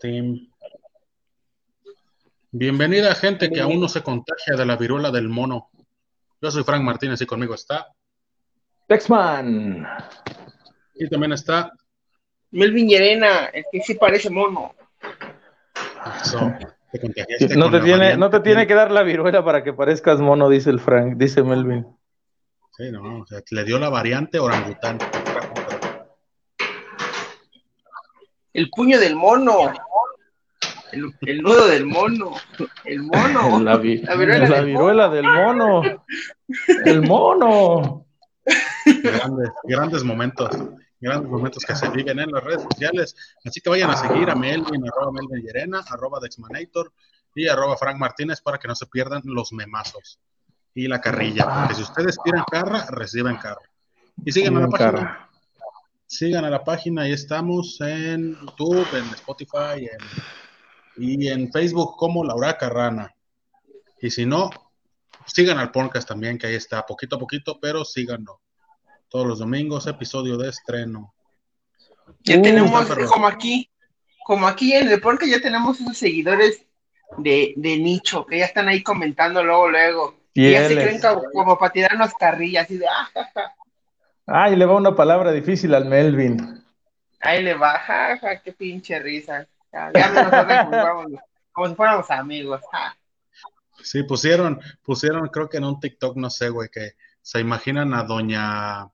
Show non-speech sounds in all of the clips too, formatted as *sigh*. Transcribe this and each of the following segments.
Team. Bienvenida gente que aún no se contagia de la viruela del mono. Yo soy Frank Martínez y conmigo está. Texman. Y también está. Melvin Llerena, el que sí parece mono. Eso, te contagiaste No con te, la tiene, variante. no te tiene que dar la viruela para que parezcas mono, dice el Frank, dice Melvin. Sí, no, o sea, le dio la variante orangután. El puño del mono. El, el nudo del mono. El mono. *laughs* La, vi- La viruela la del viruela del mono. El mono. Grandes, grandes momentos. Grandes momentos que se viven en las redes sociales. Así que vayan a seguir a Melvin, arroba Melvin Llerena, arroba Dexmanator y arroba Frank Martínez para que no se pierdan los memazos y la carrilla. Porque si ustedes tiran carra, reciben carra. Y sigan a la página. Sigan a la página, ahí estamos en YouTube, en Spotify en- y en Facebook como Laura Carrana. Y si no, sigan al podcast también, que ahí está, poquito a poquito, pero síganlo. Todos los domingos, episodio de estreno. Ya Uh, tenemos, como aquí, como aquí en el podcast ya tenemos esos seguidores de, de nicho, que ya están ahí comentando luego, luego. Y ya se creen como, como para tirarnos carrillas, así de, ah, ja, ja, Ay, le va una palabra difícil al Melvin. ahí le va, ja, ja, qué pinche risa. Ya, ya me nos como, si fuéramos amigos. ja. Sí, pusieron, pusieron, creo que en un TikTok, no sé, güey, que se imaginan a doña,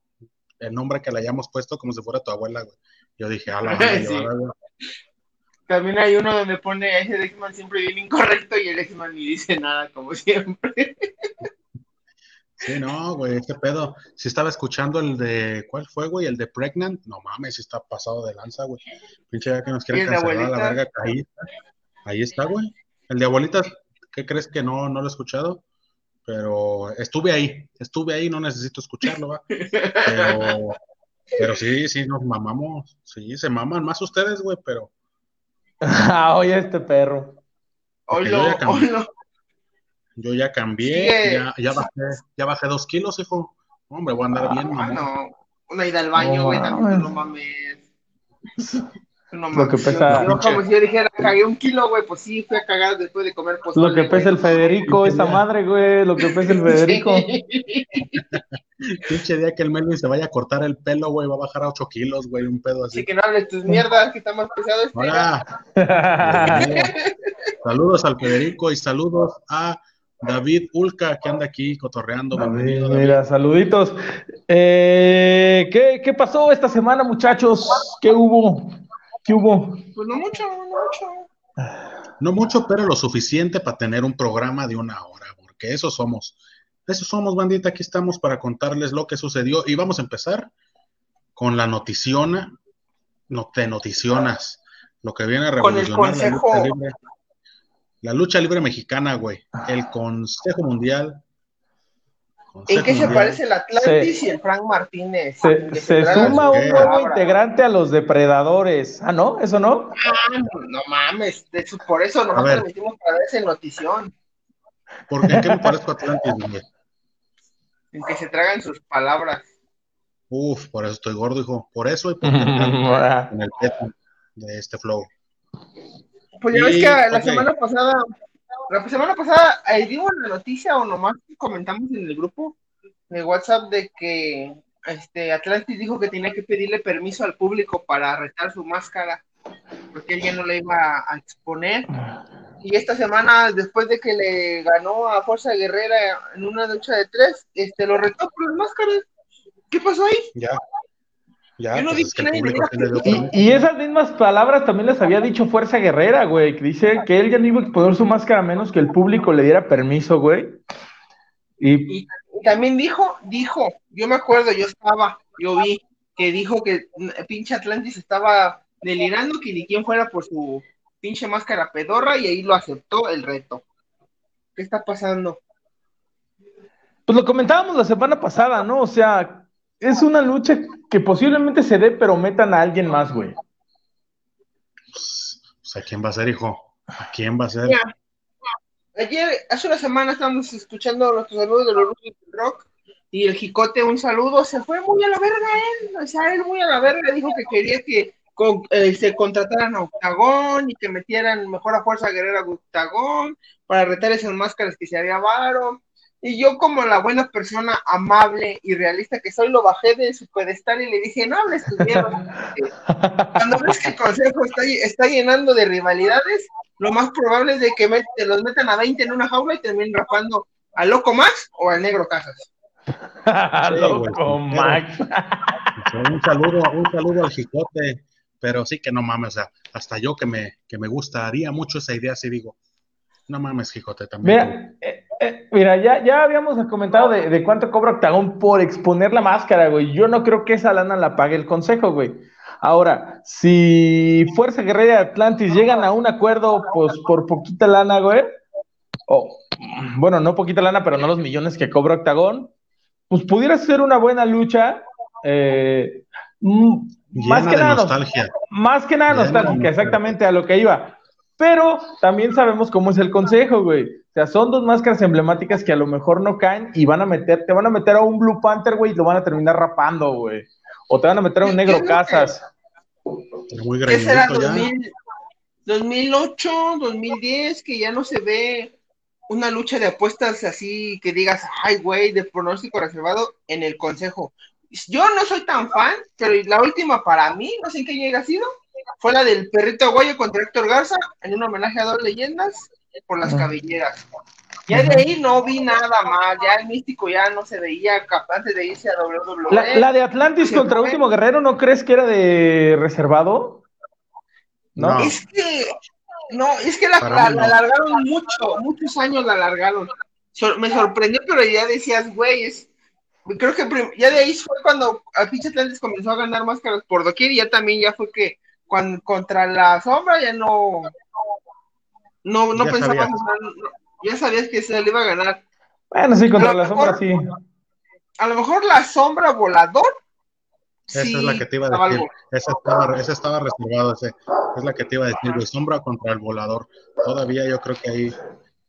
el nombre que le hayamos puesto como si fuera tu abuela, güey. Yo dije, a la madre, *laughs* Sí. También hay uno donde pone ese X-Man siempre bien incorrecto y el X-Man ni dice nada, como siempre. *laughs* Sí, no, güey, este pedo. Si estaba escuchando el de, ¿cuál fue, güey? El de Pregnant. No mames, si está pasado de lanza, güey. Pinche ya que nos ¿Y quieren cancelar a la abuelita? verga. Ahí está, ahí está, güey. El de abuelitas, ¿qué crees que no, no lo he escuchado? Pero estuve ahí, estuve ahí, no necesito escucharlo, va. Pero, pero sí, sí, nos mamamos. Sí, se maman más ustedes, güey, pero *laughs* Ah, oye, este perro. Porque yo Oilo, ya cambié. oilo. Yo ya cambié, ya, ya bajé, ya bajé dos kilos, hijo. Hombre, voy a andar bien, mamón. no. Una ida al baño, güey, también mames. no mames. *laughs* No Lo que mames. pesa- Yo, yo como si yo dijera, cagué un kilo, güey, pues sí, fui a cagar después de comer pozole. Lo que pesa el. Federico, esa madre, güey. Lo que pesa el *laughs* Federico. *laughs* Pinche día que el Melvin se vaya a cortar el pelo, güey, va a bajar a 8 kilos, güey, un pedo así. Así que no hables tus mierdas, que está más pesado este. Hola, saludos al Federico y saludos a David Ulca, que anda aquí cotorreando. David, Bienvenido, David. mira, saluditos. Eh, ¿qué, qué pasó esta semana, muchachos? ¿Qué hubo? ¿Qué hubo? Pues no mucho, no mucho. No mucho, pero lo suficiente para tener un programa de una hora, porque eso somos. Eso somos, bandita. Aquí estamos para contarles lo que sucedió. Y vamos a empezar con la noticiona. No te noticionas. Lo que viene a Con el revolucionar la consejo. La lucha libre mexicana, güey. El Consejo Mundial. ¿En Consejo qué se Mundial. parece el Atlantis y el Frank Martínez? Se, suma un nuevo integrante a los depredadores. Ah, ¿no? ¿Eso no? Ah, no, no mames, de su- por eso nosotros ver. transmitimos para ver esa notición, ¿Por qué, ¿En qué me parezco a Atlantis, güey? en que se tragan sus palabras. Uf, por eso estoy gordo, hijo. Por eso y por *laughs* en el peto de este flow. Pues ya ves que la semana pasada, la semana pasada eh, dimos la noticia o nomás comentamos en el grupo de WhatsApp de que este Atlantis dijo que tenía que pedirle permiso al público para retar su máscara, porque él ya no la iba a exponer. Y esta semana, después de que le ganó a Fuerza Guerrera en una lucha de tres, este lo retó por las máscaras. ¿Qué pasó ahí? Ya. Ya, Yo no pues dije es que Y, esas mismas palabras también las había dicho Fuerza Guerrera, güey. Que dice que él ya no iba a exponer su máscara a menos que el público le diera permiso, güey. Y Y también dijo, dijo, yo me acuerdo, yo estaba, yo vi que dijo que mm, pinche Atlantis estaba delirando que ni quien fuera por su pinche máscara pedorra y ahí lo aceptó el reto. ¿Qué está pasando? pues lo comentábamos la semana pasada, ¿no? O sea, es una lucha que posiblemente se dé, pero metan a alguien más, güey. Pues, pues, ¿a quién va a ser, hijo? ¿A quién va a ser? Mira, Ayer, hace una semana estábamos escuchando nuestros saludos de los Rock y el Jicote, un saludo, se fue muy a la verga él, o sea, él muy a la verga dijo que quería que eh, se contrataran a Octagón y que metieran mejor a Fuerza Guerrera a Octagón para retar esas máscaras que se había varo. Y yo como la buena persona amable y realista que soy, lo bajé de su pedestal y le dije, no hables tu *laughs* Cuando ves que el consejo está, está, llenando de rivalidades, lo más probable es de que los metan a 20 en una jaula y terminen rapando al Loco Max o al Negro Casas. *laughs* Loco Max. un saludo, un saludo al Jicote, pero sí que no mames, hasta yo que me, que me gustaría mucho esa idea, sí digo, no mames, Jicote, también. Mira, eh, eh, mira ya, ya habíamos comentado de, cuánto cobra Octagón por exponer la máscara, güey. Yo no creo que esa lana la pague el consejo, güey. Ahora, si Fuerza Guerrera de Atlantis llegan a un acuerdo, pues por poquita lana, güey, o bueno, no poquita lana, pero no los millones que cobra Octagón, pues pudiera ser una buena lucha. Eh, mm, más que nada nostalgia. Más que nada nostálgica, exactamente a lo que iba. Pero también sabemos cómo es el consejo, güey. O sea, son dos máscaras emblemáticas que a lo mejor no caen y van a meter, te van a meter a un Blue Panther, güey, y lo van a terminar rapando, güey. O te van a meter a un Negro Casas. Muy ¿Qué será 2008, 2010, que ya no se ve una lucha de apuestas así que digas, ay, güey, de pronóstico reservado en el consejo. Yo no soy tan fan, pero la última para mí, no sé en qué llega ha sido, fue la del perrito aguayo contra Héctor Garza, en un homenaje a dos leyendas por las cabelleras. Ya de ahí no vi nada más, ya el místico ya no se veía capaz de irse a WWE. La, de Atlantis contra Último Guerrero, ¿no crees que era de reservado? No. Es que, no, es que la, alargaron mucho, muchos años la alargaron. me sorprendió, pero ya decías, güey, es, creo que ya de ahí fue cuando a pinche Atlantis comenzó a ganar máscaras por doquier y ya también ya fue que contra la sombra ya no, no, no pensaba, ya sabías que se le iba a ganar. Bueno, sí, contra la sombra sí. A lo mejor la sombra volador. Esa es la que te iba a decir. Esa estaba, esa estaba reservada. es la que te iba a decir, de sombra contra el volador. Todavía yo creo que ahí.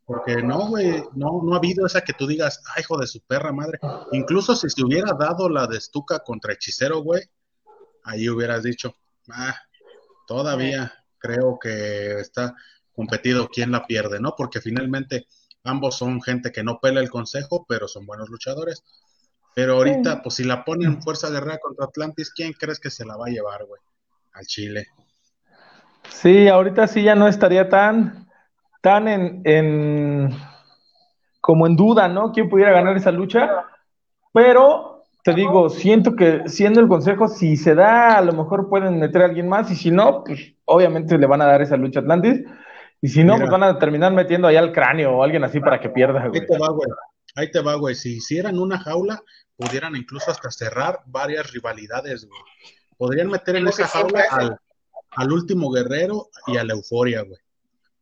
Porque no, güey, no, no ha habido esa que tú digas, ay, hijo de su perra madre. Incluso si se hubiera dado la de Stuka contra Hechicero, güey, ahí hubieras dicho, ah, Todavía creo que está competido quién la pierde, ¿no? Porque finalmente ambos son gente que no pela el consejo, pero son buenos luchadores. Pero ahorita, pues si la ponen Fuerza Guerrera contra Atlantis, ¿quién crees que se la va a llevar, güey? Al Chile. Sí, ahorita sí ya no estaría tan, tan en, en, como en duda, ¿no? ¿Quién pudiera ganar esa lucha? Pero te digo, siento que siendo el consejo, si se da, a lo mejor pueden meter a alguien más, y si no, pues obviamente le van a dar esa lucha a Atlantis, y si no, pues van a terminar metiendo ahí al cráneo o alguien así para que pierda. Ahí te va, güey. Ahí te va, güey. Si hicieran una jaula, pudieran incluso hasta cerrar varias rivalidades, güey. Podrían meter en esa jaula al, al, último guerrero y a la euforia, güey.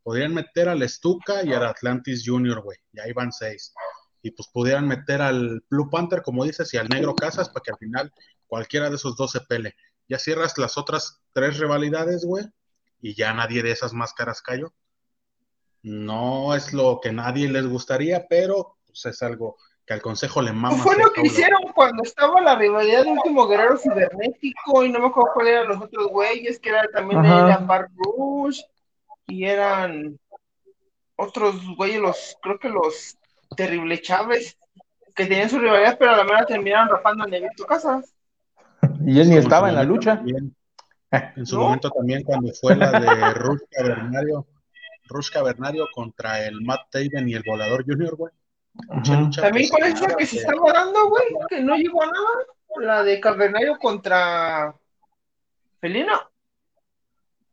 Podrían meter al Stuka y al Atlantis Junior, güey. Y ahí van seis y pues pudieran meter al Blue Panther, como dices, y al Negro Casas para que al final cualquiera de esos dos se pele. Ya cierras las otras tres rivalidades, güey, y ya nadie de esas máscaras cayó. No es lo que nadie les gustaría, pero pues, es algo que al consejo le mama. Fue lo que hicieron cuando estaba la rivalidad del último guerrero cibernético y no me acuerdo cuál eran los otros güeyes, que era también de la Rush y eran otros güeyes, los, creo que los Terrible Chávez, que tenían su rivalidad, pero a la mera terminaron rapando a Negrito Casas. Y él ni estaba en la lucha. *laughs* en su momento también cuando fue la de Rush Cavernario, Rush Cavernario contra el Matt Taven y el Volador Junior, güey. También con esa que se estaba dando, güey, que no llegó a nada. La de Cavernario contra Felino.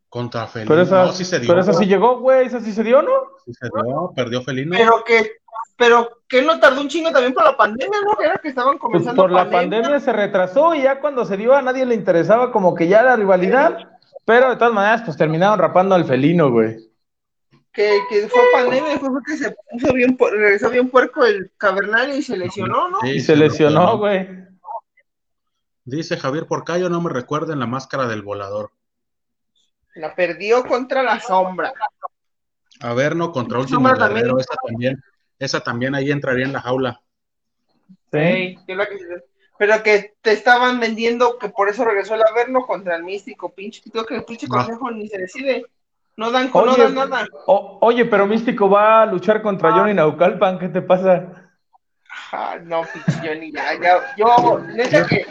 Contra Felino. Pero esa, sí se dio. Pero esa sí llegó, güey, esa sí se dio, ¿no? Sí se dio, perdió Felino. Pero que pero que no tardó un chingo también por la pandemia, ¿no? Era que estaban pues comenzando. por la pandemia se retrasó y ya cuando se dio a nadie le interesaba como que ya la rivalidad, pero de todas maneras pues terminaron rapando al felino, güey. Que, que fue pandemia fue porque se puso bien, regresó bien puerco el cavernario y se lesionó, ¿no? y se lesionó, güey. Dice Javier Porcayo, no me recuerden la máscara del volador. La perdió contra la sombra. A ver, no, contra Último Guerrero, también esa también ahí entraría en la jaula. Sí, pero que te estaban vendiendo que por eso regresó el Averno contra el Místico, pinche. Creo que el pinche No. consejo ni se decide. No dan, no dan nada. o- oye, pero Místico va a luchar contra Johnny Naucalpan, ¿qué te pasa? Ah, no, pinche Johnny, ya, ya. Yo, neta que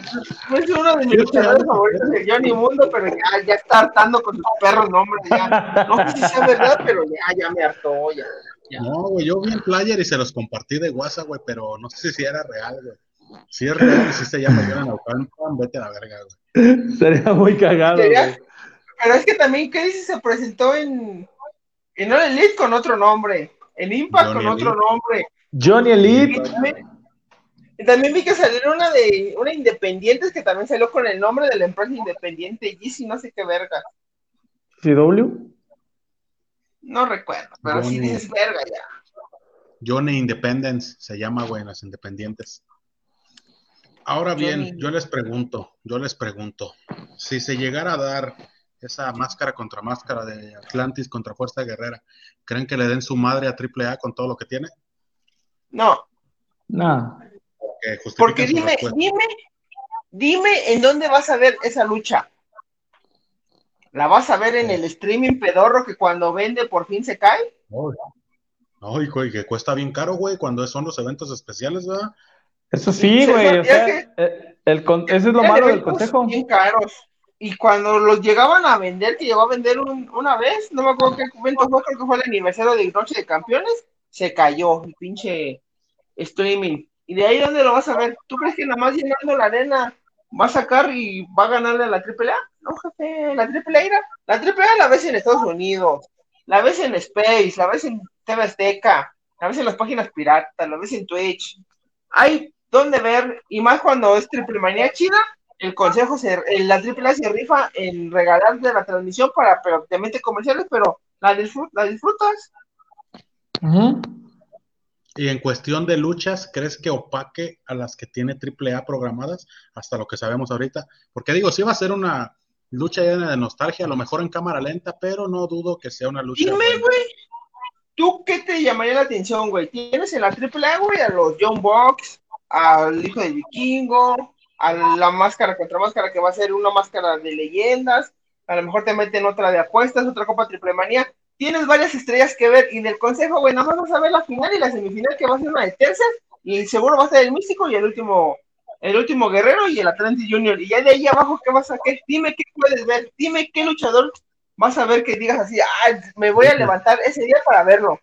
no es uno de mis luchadores favoritos de Johnny Mundo, pero ya, ya está hartando con sus perros nombres. Ya. No sé si sea verdad, pero ya, ya me hartó, ya. Ya. No, güey, yo vi el player y se los compartí de WhatsApp, güey, pero no sé si era real, güey. Si es real y si se llama Jonathan Ocampo, vete a la verga, güey. *laughs* Sería muy cagado, Sería- güey. Pero es que también, ¿qué dice? Se presentó en, en All Elite con otro nombre, en Impact Johnny con otro nombre. Johnny Y Elite, también, y también vi que salió una de una independiente que también salió con el nombre de la empresa independiente, Yeezy, no sé qué verga. CW. No recuerdo, pero sí Johnny. dices verga ya. Johnny Independence se llama, güey, en las independientes. Ahora bien, Johnny. yo les pregunto, yo les pregunto, si se llegara a dar esa máscara contra máscara de Atlantis contra Fuerza Guerrera, ¿creen que le den su madre a AAA con todo lo que tiene? No, No. Porque su dime, dime, dime en dónde vas a ver esa lucha. ¿La vas a ver en el streaming pedorro que cuando vende por fin se cae? Ay, güey, que cuesta bien caro, güey, cuando son los eventos especiales, ¿verdad? Eso sí, Sí, güey. O sea, eh, el con- eso es lo malo del consejo. Bien caros. Y cuando los llegaban a vender, que llegó a vender un- una vez, no me acuerdo qué evento fue, creo que fue el aniversario de Noche de Campeones, se cayó el pinche streaming. ¿Y de ahí dónde lo vas a ver? ¿Tú crees que nada más llenando la arena va a sacar y va a ganarle a la AAA? No, jefe, la AAA, era- la AAA la ves en Estados Unidos, la ves en Space, la ves en TV Azteca, la ves en las páginas piratas, la ves en Twitch. Hay donde ver, y más cuando es Triple Manía China, el consejo, se, el- la AAA se rifa en regalarte la transmisión para, pero te mete comerciales, pero la, disfrut- la disfrutas. Y en cuestión de luchas, ¿crees que opaque a las que tiene AAA programadas hasta lo que sabemos ahorita? Porque digo, sí va a ser una lucha llena de nostalgia, a lo mejor en cámara lenta, pero no dudo que sea una lucha. Dime, güey, ¿tú qué te llamaría la atención, güey? Tienes en la AAA, güey, a los John Box, al hijo del vikingo, a la máscara contra máscara que va a ser una máscara de leyendas, a lo mejor te meten otra de apuestas, otra Copa Triple Manía. Tienes varias estrellas que ver y del consejo, güey, nada más vas a ver la final y la semifinal que va a ser una de tercias y seguro va a ser el místico y el último el último guerrero y el Atlantis Junior y ya de ahí abajo qué vas a qué dime qué puedes ver dime qué luchador vas a ver que digas así ah me voy a levantar ese día para verlo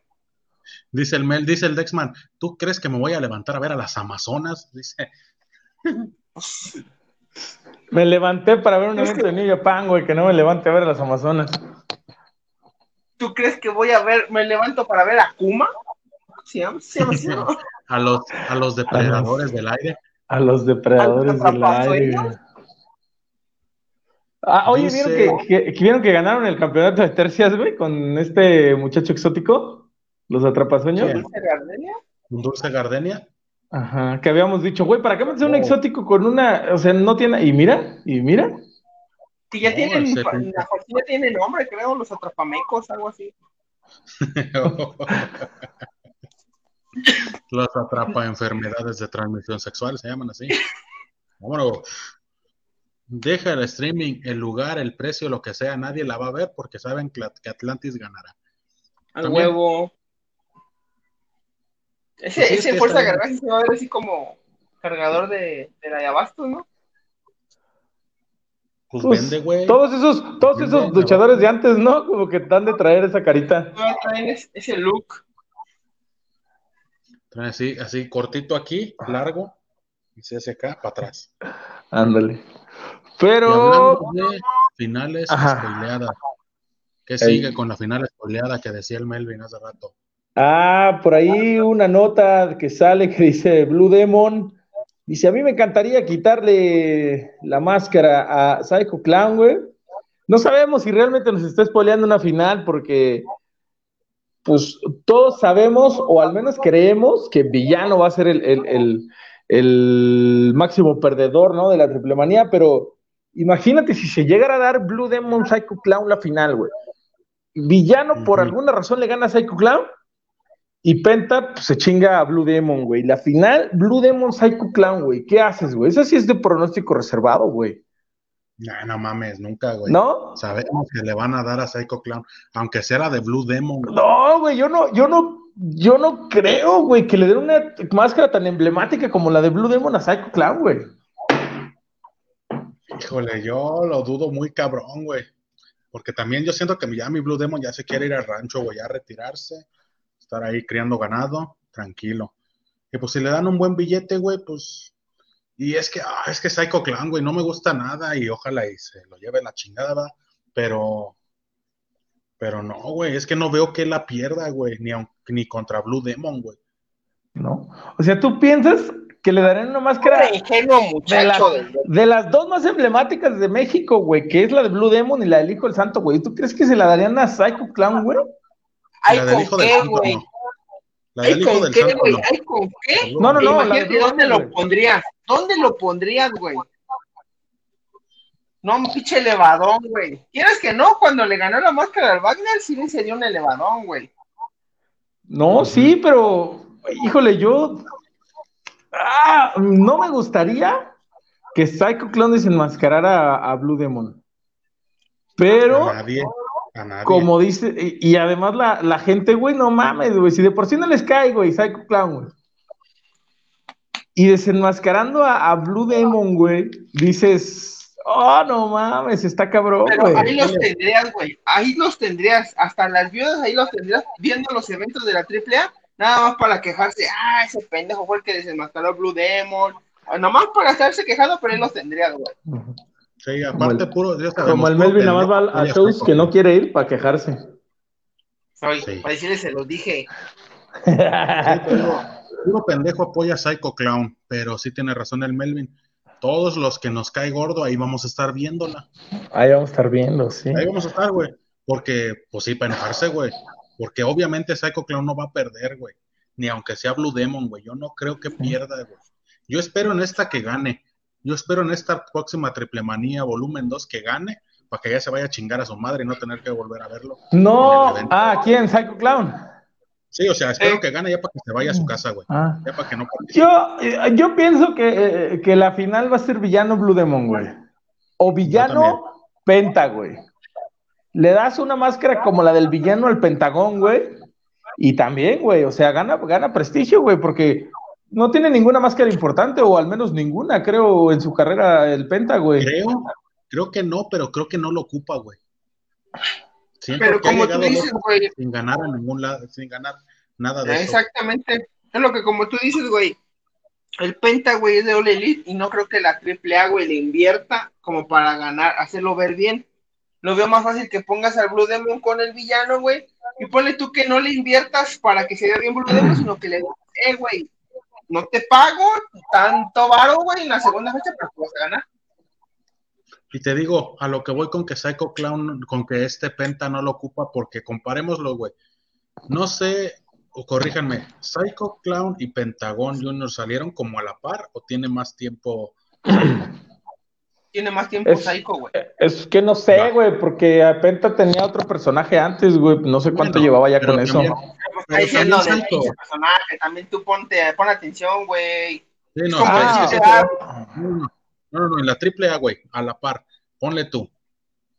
Dice el Mel, dice el Dexman, ¿tú crees que me voy a levantar a ver a las Amazonas? *laughs* Dice, Me levanté para ver un evento que- de New Japan, güey, que no me levante a ver a las Amazonas. ¿Tú crees que voy a ver, me levanto para ver a Kuma? ¿Se llama? ¿Se llama así, no? a los, a los depredadores del aire. A los depredadores ¿A los del aire. Ah, oye, Dice- ¿vieron que, que- que vieron que ganaron el campeonato de tercias, güey, con este muchacho exótico? Los atrapasueños. Sí. ¿Dulce Gardenia? Un dulce gardenia. Ajá, que habíamos dicho, güey, ¿para qué metes un Oh. exótico con una, o sea, no tiene, y mira, y mira, Que ya tienen, ese la tiene nombre, creo, los atrapamecos, algo así. *laughs* *laughs* los atrapa enfermedades de transmisión sexual, se llaman así. Vámonos. Deja el streaming, el lugar, el precio, lo que sea, nadie la va a ver porque saben que Atlantis ganará. Al También. huevo. Ese, Pues sí, es ese que Fuerza sí se va a ver así como cargador de, de la de Abasto, ¿no? Pues, Pues, vende, güey. todos esos, todos Vende, esos luchadores de antes, ¿no? Como que dan de traer esa carita. No traen es- ese look. Trae Así, así cortito aquí, largo, y se hace acá, para atrás. Ándale. Pero, de finales spoileadas. ¿Qué Ey. sigue con la final spoileada que decía el Melvin hace rato? ah, por ahí una nota que sale que dice Blue Demon. Dice, a mí me encantaría quitarle la máscara a Psycho Clown, güey. No sabemos si realmente nos está spoileando una final porque, pues, todos sabemos, o al menos creemos, que Villano va a ser el, el- el- el máximo perdedor, ¿no? De la triple manía, pero imagínate si se llegara a dar Blue Demon Psycho Clown la final, güey. Villano por alguna razón le gana a Psycho Clown Y Penta pues, se chinga a Blue Demon, güey. La final, Blue Demon Psycho Clown, güey. ¿Qué haces, güey? Eso sí es de pronóstico reservado, güey. No, no mames, nunca, güey. ¿No? Sabemos que le van a dar a Psycho Clown, aunque sea la de Blue Demon. No, güey, yo no, yo no, yo no creo, güey, que le den una máscara tan emblemática como la de Blue Demon a Psycho Clown, güey. Híjole, yo lo dudo muy cabrón, güey. Porque también yo siento que ya mi Blue Demon ya se quiere ir al rancho, güey, a retirarse estar ahí criando ganado, tranquilo. Y pues si le dan un buen billete, güey, pues. Y es que, ah, es que Psycho Clan, güey, no me gusta nada y ojalá y se lo lleve la chingada. Pero. Pero no, güey, es que no veo que la pierda, güey, ni, ni contra Blue Demon, güey. No. O sea, tú piensas que le darían una máscara de, las, de las dos más emblemáticas de México, güey, que es la de Blue Demon y la del Hijo del Santo, güey. ¿Tú crees que se la darían a Psycho Clown, güey? ¿Hay con qué, güey? ¿Hay con qué, güey? ¿Hay con qué? No, no, no. Imagínate dónde lo pondrías. ¿Dónde lo pondrías, güey? No, un pinche elevadón, güey. ¿Quieres que no? Cuando le ganó la máscara al Wagner, sí le sería un elevadón, güey. No, sí, pero, híjole, yo. Ah, no me gustaría que Psycho Clown desenmascarara a, a Blue Demon. Pero. Nadie. Como dice, y, además la, gente, güey, no mames, güey, si de por sí no les cae, güey, Psycho Clown, güey. Y desenmascarando a, Blue Demon, güey, dices, oh, no mames, está cabrón, Pero ahí los tendrías, güey, ahí los tendrías, hasta las viudas ahí los tendrías viendo los eventos de la AAA, nada más para quejarse, ah, ese pendejo fue el que desenmascaró a Blue Demon, nada más para estarse quejando, pero ahí los tendrías, güey. Sí, aparte puro. como el Melvin nada más va a shows que no quiere ir para quejarse. Soy, para decirle se los dije. puro pendejo apoya a Psycho Clown, pero sí tiene razón el Melvin. Todos los que nos cae gordo, ahí vamos a estar viéndola. Ahí vamos a estar viendo, sí. Ahí vamos a estar, güey. Porque, pues sí, para enojarse, güey. Porque obviamente Psycho Clown no va a perder, güey. Ni aunque sea Blue Demon, güey. Yo no creo que pierda, güey. Yo espero en esta que gane. Yo espero en esta próxima Triple Manía Volumen 2 que gane, para que ya se vaya a chingar a su madre y no tener que volver a verlo. No, ah, ¿quién? Psycho Clown. Sí, o sea, espero que gane ya para que se vaya a su casa, güey. Ah. Ya para que no. Yo, eh, yo pienso que, eh, que, la final va a ser villano Blue Demon, güey. O villano Penta, güey. Le das una máscara como la del villano al Pentagón, güey. Y también, güey, o sea, gana, gana prestigio, güey, porque no tiene ninguna máscara importante, o al menos ninguna, creo, en su carrera el Penta, güey. Creo, creo que no, pero creo que no lo ocupa, güey. pero como tú dices, güey. Sin ganar a ningún lado, sin ganar nada de Exactamente. Es lo que como tú dices, güey. El Penta, güey, es de All Elite y no creo que la AAA, güey, le invierta como para ganar, hacerlo ver bien. Lo veo más fácil que pongas al Blue Demon con el villano, güey, y ponle tú que no le inviertas para que se vea bien Blue Demon, sino que le eh, güey, no te pago tanto varo, güey, en la segunda fecha, pero tú vas a ganar. Y te digo, a lo que voy con que Psycho Clown, con que este Penta no lo ocupa, porque comparémoslo, güey. No sé, o corríjanme, ¿Psycho Clown y Pentagón Junior salieron como a la par o tiene más tiempo? Tiene más tiempo Psycho, güey. Es que no sé, güey, porque Penta tenía otro personaje antes, güey. No sé cuánto llevaba ya con eso está diciendo de personaje, también tú ponte, pon atención, güey. Sí, no, ah, no, no, no, en la triple A, güey, a la par, ponle tú.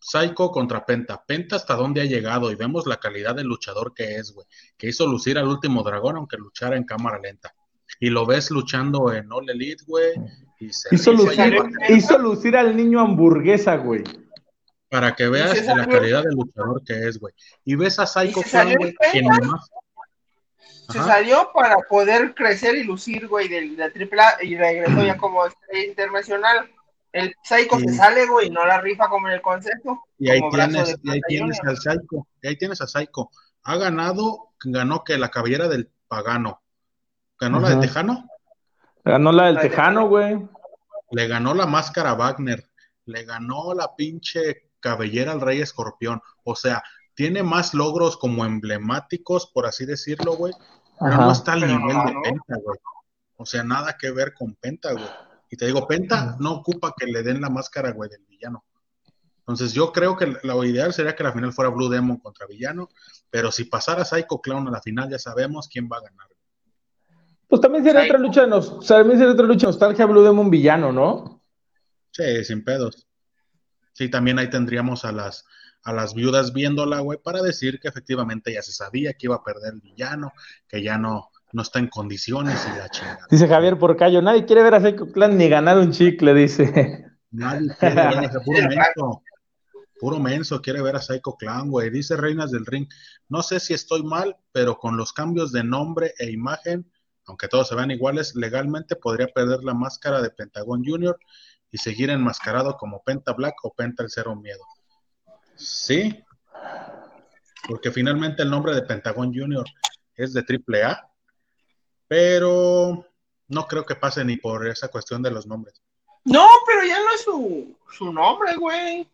Psycho contra Penta. Penta hasta dónde ha llegado y vemos la calidad del luchador que es, güey. Que hizo lucir al último dragón aunque luchara en cámara lenta. Y lo ves luchando en All Elite, güey. Hizo, lucir, hizo lucir al niño hamburguesa, güey. Para que veas la calidad del luchador que es, güey. Y ves a Psycho Clown, güey, que nomás, se salió para poder crecer y lucir, güey, de la AAA y regresó ya como estrella internacional. El Psycho se sale, güey, y no la rifa como en el concepto. Y ahí, tienes, y ahí tienes al Psycho. Y ahí tienes a Psycho. Ha ganado, ganó que la cabellera del pagano. ¿Ganó la de Tejano? Ganó la del Tejano, güey. Le ganó la máscara a Wagner. Le ganó la pinche cabellera al Rey Escorpión. O sea, tiene más logros como emblemáticos, por así decirlo, güey, pero no está al nivel de Penta, güey. O sea, nada que ver con Penta, güey. Y te digo, Penta no ocupa que le den la máscara, güey, del villano. Entonces yo creo que lo ideal sería que la final fuera Blue Demon contra Villano, pero si pasara Psycho Clown a la final ya sabemos quién va a ganar. Pues también sería otra lucha, nos, también sería otra lucha nostalgia Blue Demon Villano, ¿no? Sí, sin pedos. Sí, también ahí tendríamos a las a las viudas viéndola, güey, para decir que efectivamente ya se sabía que iba a perder el villano, que ya no, no está en condiciones y la chingada. Dice Javier Porcayo, nadie quiere ver a Psycho Clan ni ganar un chicle, dice. Nadie quiere ver a *laughs* puro menso. Puro menso quiere ver a Psycho Clan, güey. Dice Reinas del Ring, no sé si estoy mal, pero con los cambios de nombre e imagen, aunque todos se vean iguales, legalmente podría perder la máscara de Pentagon Junior y seguir enmascarado como Penta Black o Penta el Cero Miedo. Sí, porque finalmente el nombre de Pentagon Junior es de AAA, pero no creo que pase ni por esa cuestión de los nombres. No, pero ya no es su, su nombre, güey.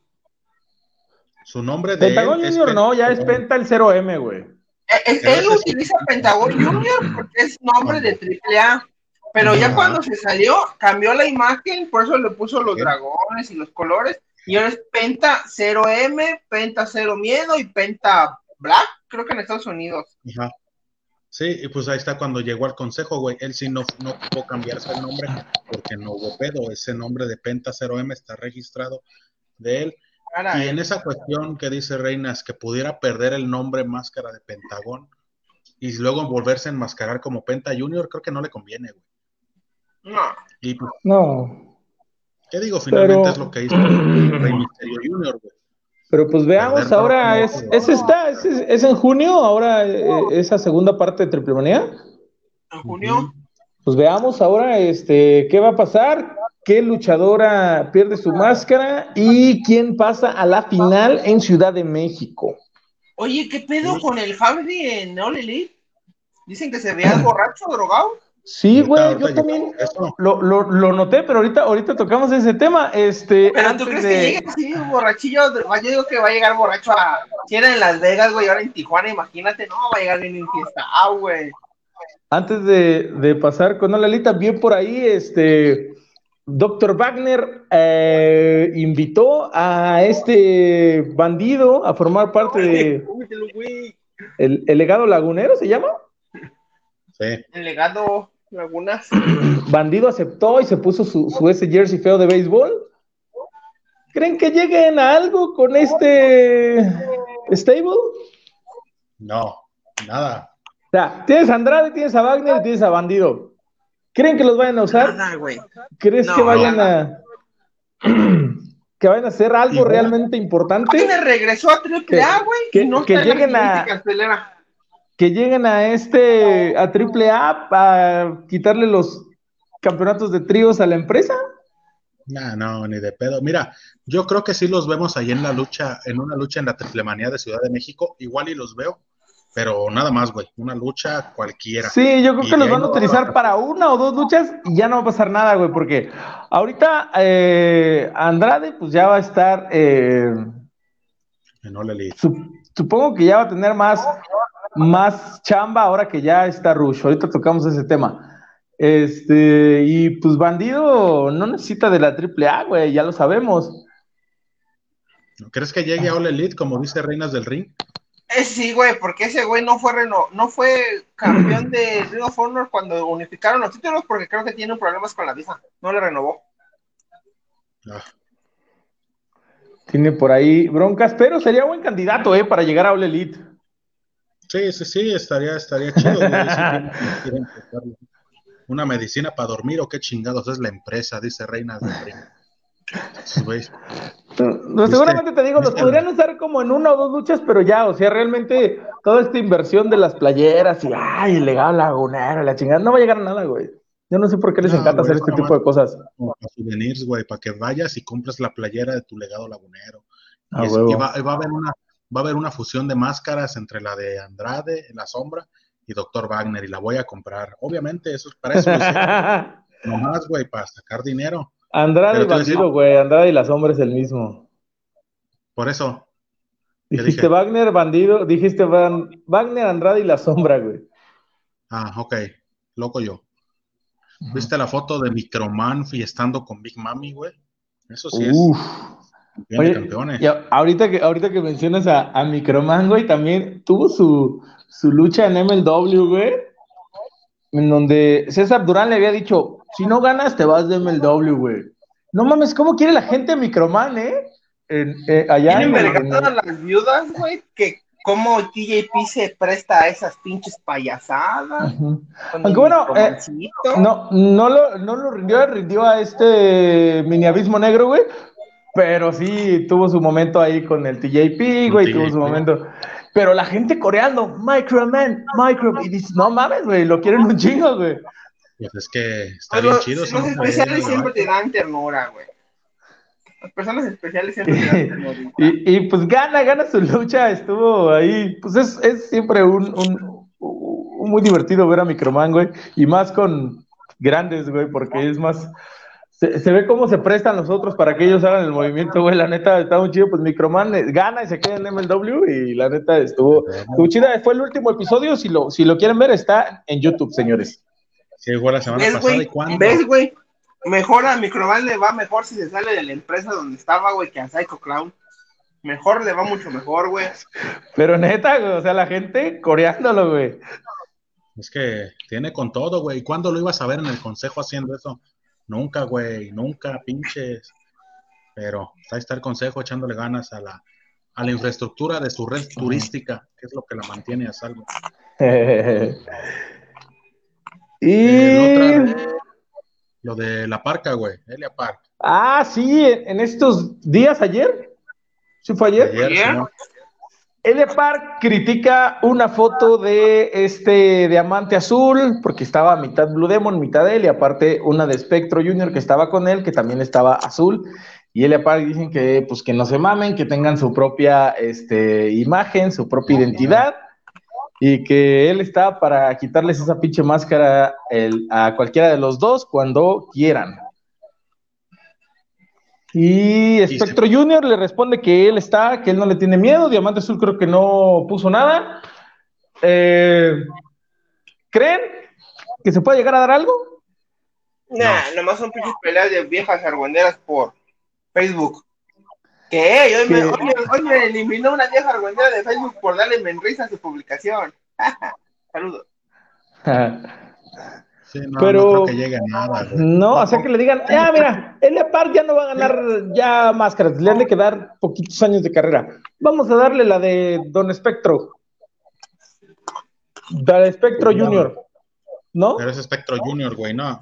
Su nombre de Pentagon Junior no, ya es Penta el 0M, güey. Él, él utiliza Pentagon Junior porque es nombre de AAA. Pero ya cuando se salió, cambió la imagen, por eso le puso los dragones y los colores. Y ahora es Penta 0M, Penta 0 Miedo y Penta Black, creo que en Estados Unidos. Ajá. Sí, y pues ahí está cuando llegó al consejo, güey. Él sí no, no pudo cambiarse el nombre porque no hubo pedo. Ese nombre de Penta 0M está registrado de él. Y en esa cuestión que dice Reinas, que pudiera perder el nombre máscara de Pentagón y luego volverse a enmascarar como Penta Junior, creo que no le conviene, güey. No. Y, pues, no. ¿Qué digo? Finalmente pero... es lo que hizo *clears throat* Rey Misterio Junior, güey. Pero pues veamos, ahora es, es esta, es, es, en junio, ahora eh, esa segunda parte de Triple Manía. En junio. Pues veamos ahora este qué va a pasar, qué luchadora pierde su máscara y quién pasa a la final en Ciudad de México. Oye, ¿qué pedo con el Javi en All Elite? Dicen que se veía borracho, drogado. Sí, güey, yo también lo, lo, lo, noté, pero ahorita, ahorita tocamos ese tema. Este, pero tú crees de... que llegue así, borrachillo, yo digo que va a llegar borracho a. Si era en Las Vegas, güey, ahora en Tijuana, imagínate, no, va a llegar bien en fiesta, ah, güey. Antes de, de pasar con Lalita, bien por ahí, este. Doctor Wagner eh, invitó a este bandido a formar parte de. El, el legado lagunero se llama. Sí. El legado Lagunas. Bandido aceptó y se puso su, su, ese jersey feo de béisbol. ¿Creen que lleguen a algo con este stable? No, nada. O sea, tienes a Andrade, tienes a Wagner y tienes a Bandido. ¿Creen que los vayan a usar? Nada, güey. ¿Crees No, que vayan nada. a *clears throat* que vayan a hacer algo realmente importante? Wagner regresó a Triple A, güey. que- no que lleguen a- cartelera. que lleguen a este a Triple A a quitarle los campeonatos de tríos a la empresa. No, no, ni de pedo. Mira, yo creo que sí los vemos ahí en la lucha, en una lucha en la Triplemanía de Ciudad de México. Igual y los veo, pero nada más, güey. Una lucha cualquiera. Sí, yo creo Y que los van a no- utilizar para una o dos luchas y ya no va a pasar nada, güey, porque ahorita eh, Andrade pues ya va a estar, eh, En All Elite. su- supongo que ya va a tener más, más chamba ahora que ya está Rush. Ahorita tocamos ese tema. Este, y pues Bandido no necesita de la triple A, güey, ya lo sabemos. ¿Crees que llegue a All Elite, como dice Reinas del Ring? Eh, sí, güey, porque ese güey no fue reno no fue campeón de Ring of Honor cuando unificaron los títulos porque creo que tiene problemas con la visa. No le renovó. Ah, Tiene por ahí broncas, pero sería buen candidato, eh, para llegar a All Elite. sí, sí, sí, estaría, estaría chido. güey, si. *laughs* Una medicina para dormir o qué chingados es la empresa, dice Reinas del Ring. Sí, güey. No, seguramente te digo, los podrían usar como en una o dos luchas, pero ya, o sea, realmente toda esta inversión de las playeras y ay, el legado lagunero, la chingada, no va a llegar a nada, güey. Yo no sé por qué les No, encanta güey, hacer este tipo de cosas. para souvenirs, güey, para que vayas y compres la playera de tu legado lagunero. Ah, y, es- y va, y va a haber una, va a haber una fusión de máscaras entre la de Andrade, La Sombra, y Doctor Wagner, y la voy a comprar. Obviamente, eso es para eso, *laughs* nomás, güey, para sacar dinero. Andrade y Bandido, güey, Andrade y la sombra es el mismo. Por eso, ¿Qué Dijiste dije? Wagner, Bandido, dijiste Van- Wagner, Andrade y la sombra, güey. ah, ok, loco yo. ¿Viste la foto de Microman fiestando con Big Mami, güey? Eso sí es. Uf, Oye, campeones. ahorita, que, ahorita que mencionas a, a Microman, güey, también tuvo su, su lucha en MLW, güey, en donde César Durán le había dicho, si no ganas te vas de MLW, güey. No mames, ¿cómo quiere la gente Microman, eh? En, eh allá en, las viudas, güey, que cómo TJP se presta a esas pinches payasadas. Aunque bueno, eh, no, no, lo, no lo rindió, rindió a este mini abismo negro, güey. Pero sí tuvo su momento ahí con el TJP, güey, tuvo su momento. Pero la gente coreando, Microman, Micro, y dices, no mames, güey, lo quieren un chingo, güey. Pues es que está bien chido. Los especiales siempre te dan ternura, güey. Las personas especiales siempre te dan ternura. *laughs* y, y pues gana, gana su lucha, estuvo ahí. Pues es, es siempre un, un, un, muy divertido ver a Microman, güey. Y más con grandes, güey, porque es más se, ve cómo se prestan los otros para que ellos hagan el movimiento, güey. La neta está muy chido. Pues Microman eh, gana y se queda en MLW. Y la neta estuvo, estuvo chida. Fue el último episodio. Si lo, si lo quieren ver, está en YouTube, señores. Sí, fue la semana pasada. ¿Y cuándo? ¿Ves, güey? Mejor a Microman le va mejor si se sale de la empresa donde estaba, güey, que a Psycho Clown. Mejor le va mucho mejor, güey. Pero neta, güey, o sea, la gente coreándolo, güey. Es que tiene con todo, güey. ¿Y cuándo lo ibas a ver en el consejo haciendo eso? Nunca, güey, nunca, pinches. Pero ahí está el consejo echándole ganas a la, a la infraestructura de su red turística, que es lo que la mantiene a salvo. *laughs* y *laughs* lo de la parca, güey, Elia Park. Ah, sí, en estos días, ayer. ¿Sí fue ayer? ayer Elia Park critica una foto de este diamante azul, porque estaba mitad Blue Demon, mitad él, y aparte una de Spectro Junior que estaba con él, que también estaba azul. Y Elia Park dicen que, pues, que no se mamen, que tengan su propia este, imagen, su propia identidad, y que él está para quitarles esa pinche máscara a cualquiera de los dos cuando quieran. Y Espectro Junior le responde que él está, que él no le tiene miedo. Diamante Azul creo que no puso nada. Eh, ¿Creen que se puede llegar a dar algo? Nah, nomás son pinches peleas de viejas argüenderas por Facebook. ¿Qué? Hoy, Me, hoy, me, eliminó una vieja argüendera de Facebook por darle menrisa a su publicación. *laughs* Saludos. *laughs* no, pero no creo que llegue a nada. No, o sea que le digan, ah, mira, el Park ya no va a ganar ya máscaras, le han de quedar poquitos años de carrera. Vamos a darle la de Don Espectro. Don Espectro Junior. ¿No? Pero es Espectro Junior, güey, no.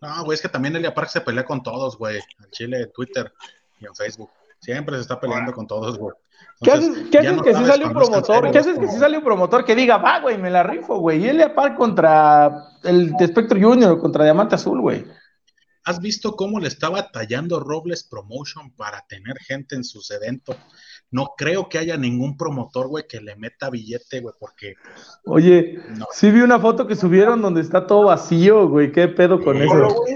No, güey, es que también Elia Park se pelea con todos, güey. En Chile, en Twitter y en Facebook. Siempre se está peleando con todos, güey. ¿Qué haces, ¿qué haces que si sale un promotor? ¿Qué haces que si sale un promotor que diga, va, güey, me la rifo, güey? Y él par contra el de Spectro Junior, contra Diamante Azul, güey. ¿Has visto cómo le estaba tallando Robles Promotion para tener gente en sus eventos? No creo que haya ningún promotor, güey, que le meta billete, güey, porque. Oye, sí vi una foto que subieron donde está todo vacío, güey. ¿Qué pedo con eso?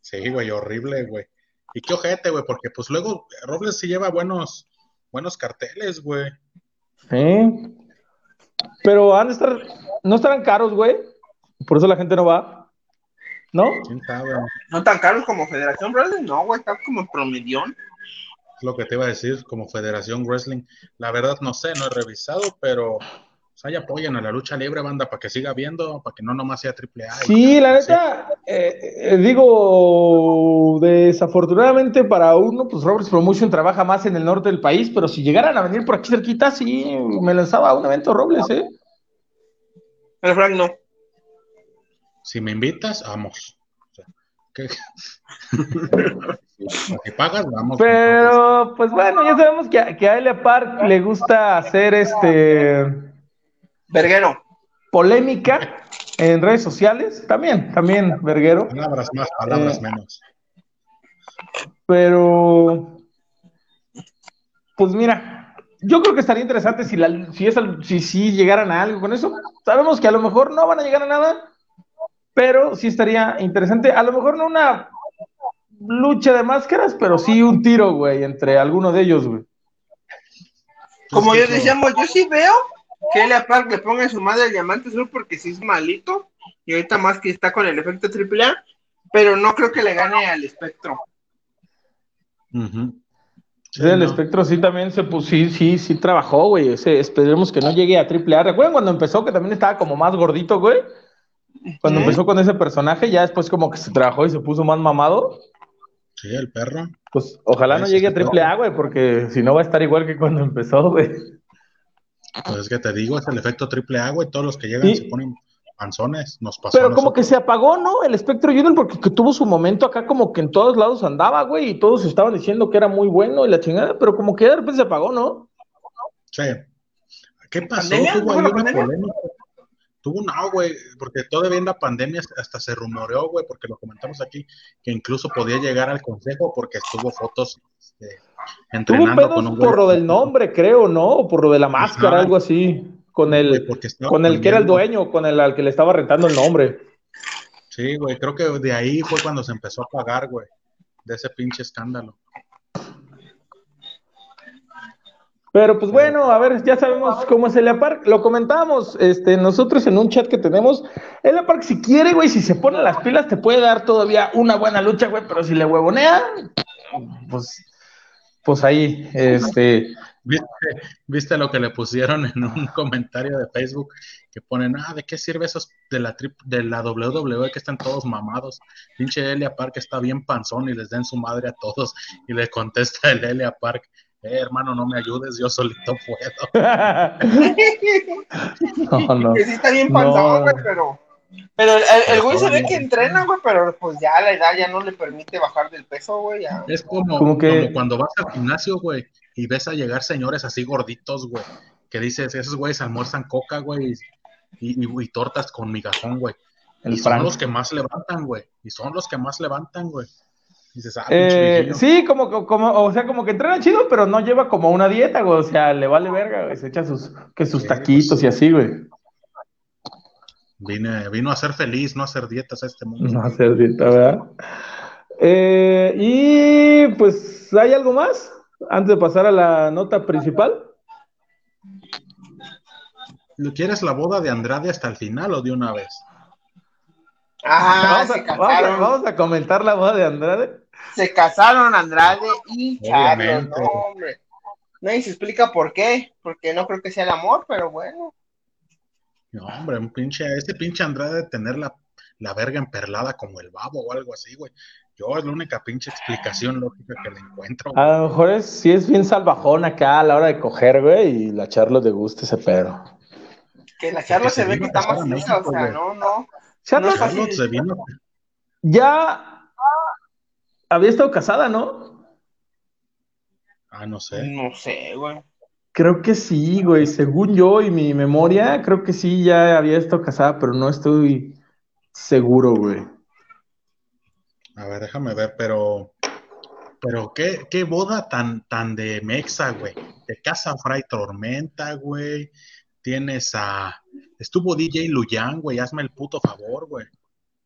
Sí, güey, horrible, güey. Y qué ojete, güey, porque pues luego Robles sí lleva buenos buenos carteles, güey. Sí. Pero han de estar, no estarán caros, güey. Por eso la gente no va. ¿No? No tan caros como Federación Wrestling, no, güey, está como promedión. Es lo que te iba a decir, como Federación Wrestling. La verdad no sé, no he revisado, pero pues ahí apoyen a la lucha libre, banda, para que siga viendo, para que no nomás sea triple A. Sí, la neta, eh, eh, digo, desafortunadamente para uno, pues Roberts Promotion trabaja más en el norte del país, pero si llegaran a venir por aquí cerquita, sí, me lanzaba a un evento Robles, ¿eh? El Frank no. Si me invitas, vamos. *laughs* si pagas, vamos. Pero, pues bueno, ya sabemos que, que a Elia Park le gusta hacer este Verguero. Polémica en redes sociales, también, también, Verguero. Palabras más, palabras eh, menos. Pero, pues mira, yo creo que estaría interesante si, la, si, si, si llegaran a algo con eso. Sabemos que a lo mejor no van a llegar a nada, pero sí estaría interesante. A lo mejor no una lucha de máscaras, pero sí un tiro, güey, entre alguno de ellos, güey. Como yo decíamos, yo sí veo que Elia Park le ponga a su madre el diamante azul porque sí es malito. Y ahorita más que está con el efecto triple A, pero no creo que le gane al espectro. Sí, el espectro sí también se puso, sí, sí, sí trabajó, güey. esperemos que no llegue a triple A. ¿Recuerdan cuando empezó que también estaba como más gordito, güey? Cuando empezó con ese personaje, ya después como que se trabajó y se puso más mamado. Sí, el perro. Pues ojalá no llegue a triple A, güey, porque si no va a estar igual que cuando empezó, güey. Pues es que te digo, es el efecto triple A, güey. Todos los que llegan se ponen panzones. Nos pasó Pero como que se apagó, ¿no? El espectro Junior, porque tuvo su momento acá como que en todos lados andaba, güey, y todos estaban diciendo que era muy bueno y la chingada, pero como que de repente se apagó, ¿no? Sí. ¿Qué pasó? Tuvo ahí una polémica. Tuvo un güey, porque todavía en la pandemia hasta se rumoreó, güey, porque lo comentamos aquí, que incluso podía llegar al consejo porque estuvo fotos este, entrenando con un por lo del nombre, creo, ¿no? O por lo de la máscara, algo así con el, con el que era el dueño, con el al que le estaba rentando el nombre. Sí, güey, creo que de ahí fue cuando se empezó a pagar, güey, de ese pinche escándalo. Pero pues bueno, a ver, ya sabemos cómo es el Park. Lo comentamos este, nosotros en un chat que tenemos. El Park, si quiere, güey, si se pone las pilas, te puede dar todavía una buena lucha, güey, pero si le huevonea, pues, pues ahí, este, ¿Viste, lo que le pusieron en un comentario de Facebook? Que ponen, ah, ¿de qué sirve esos de la, de la WWE que están todos mamados? Pinche Elia Park está bien panzón y les den su madre a todos. Y le contesta el Elia Park, eh, hermano, no me ayudes, yo solito *laughs* puedo. *laughs* no, no. Que sí está bien panzón, pero... Pero el, güey se ve que entrena, güey, pero pues ya la edad ya no le permite bajar del peso, güey. Es como, que... como cuando vas al gimnasio, güey, y ves a llegar señores así gorditos, güey, que dices, esos güeyes almuerzan coca, güey, y, tortas con migajón, güey. Y son los que más levantan, güey. Y son los que más levantan, güey. Dices, ah, eh, sí, como, como, o sea, como que entrena chido, pero no lleva como una dieta, güey. O sea, le vale verga, güey. Se echa sus, que sus taquitos y así, güey. Vine, vino a ser feliz, no a hacer dietas a este mundo. No a hacer dieta, ¿verdad? Eh, y pues, ¿hay algo más? antes de pasar a la nota principal. ¿Quieres la boda de Andrade hasta el final o de una vez? Ah, vamos, a, comentar la boda de Andrade. Se casaron Andrade y Charlos, no, hombre. Nadie se explica por qué, porque no creo que sea el amor, pero bueno. No, hombre, un pinche, este pinche Andrade de tener la, la verga emperlada como el babo o algo así, güey. Yo es la única pinche explicación lógica que le encuentro. A lo mejor es, sí es bien salvajón acá a la hora de coger, güey, y la charla de gusta ese pedo. Que la charla se, ve que está más fija, o sea, no, no. Charlotte, se vino. Ya había estado casada, ¿no? Ah, no sé. No sé, güey. Creo que sí, güey. Según yo y mi memoria, creo que sí ya había estado casada, pero no estoy seguro, güey. A ver, déjame ver, pero. Pero qué, qué boda tan, tan de Mexa, güey. De Casa Fray Tormenta, güey. Tienes a. Estuvo DJ Luyan, güey. Hazme el puto favor, güey.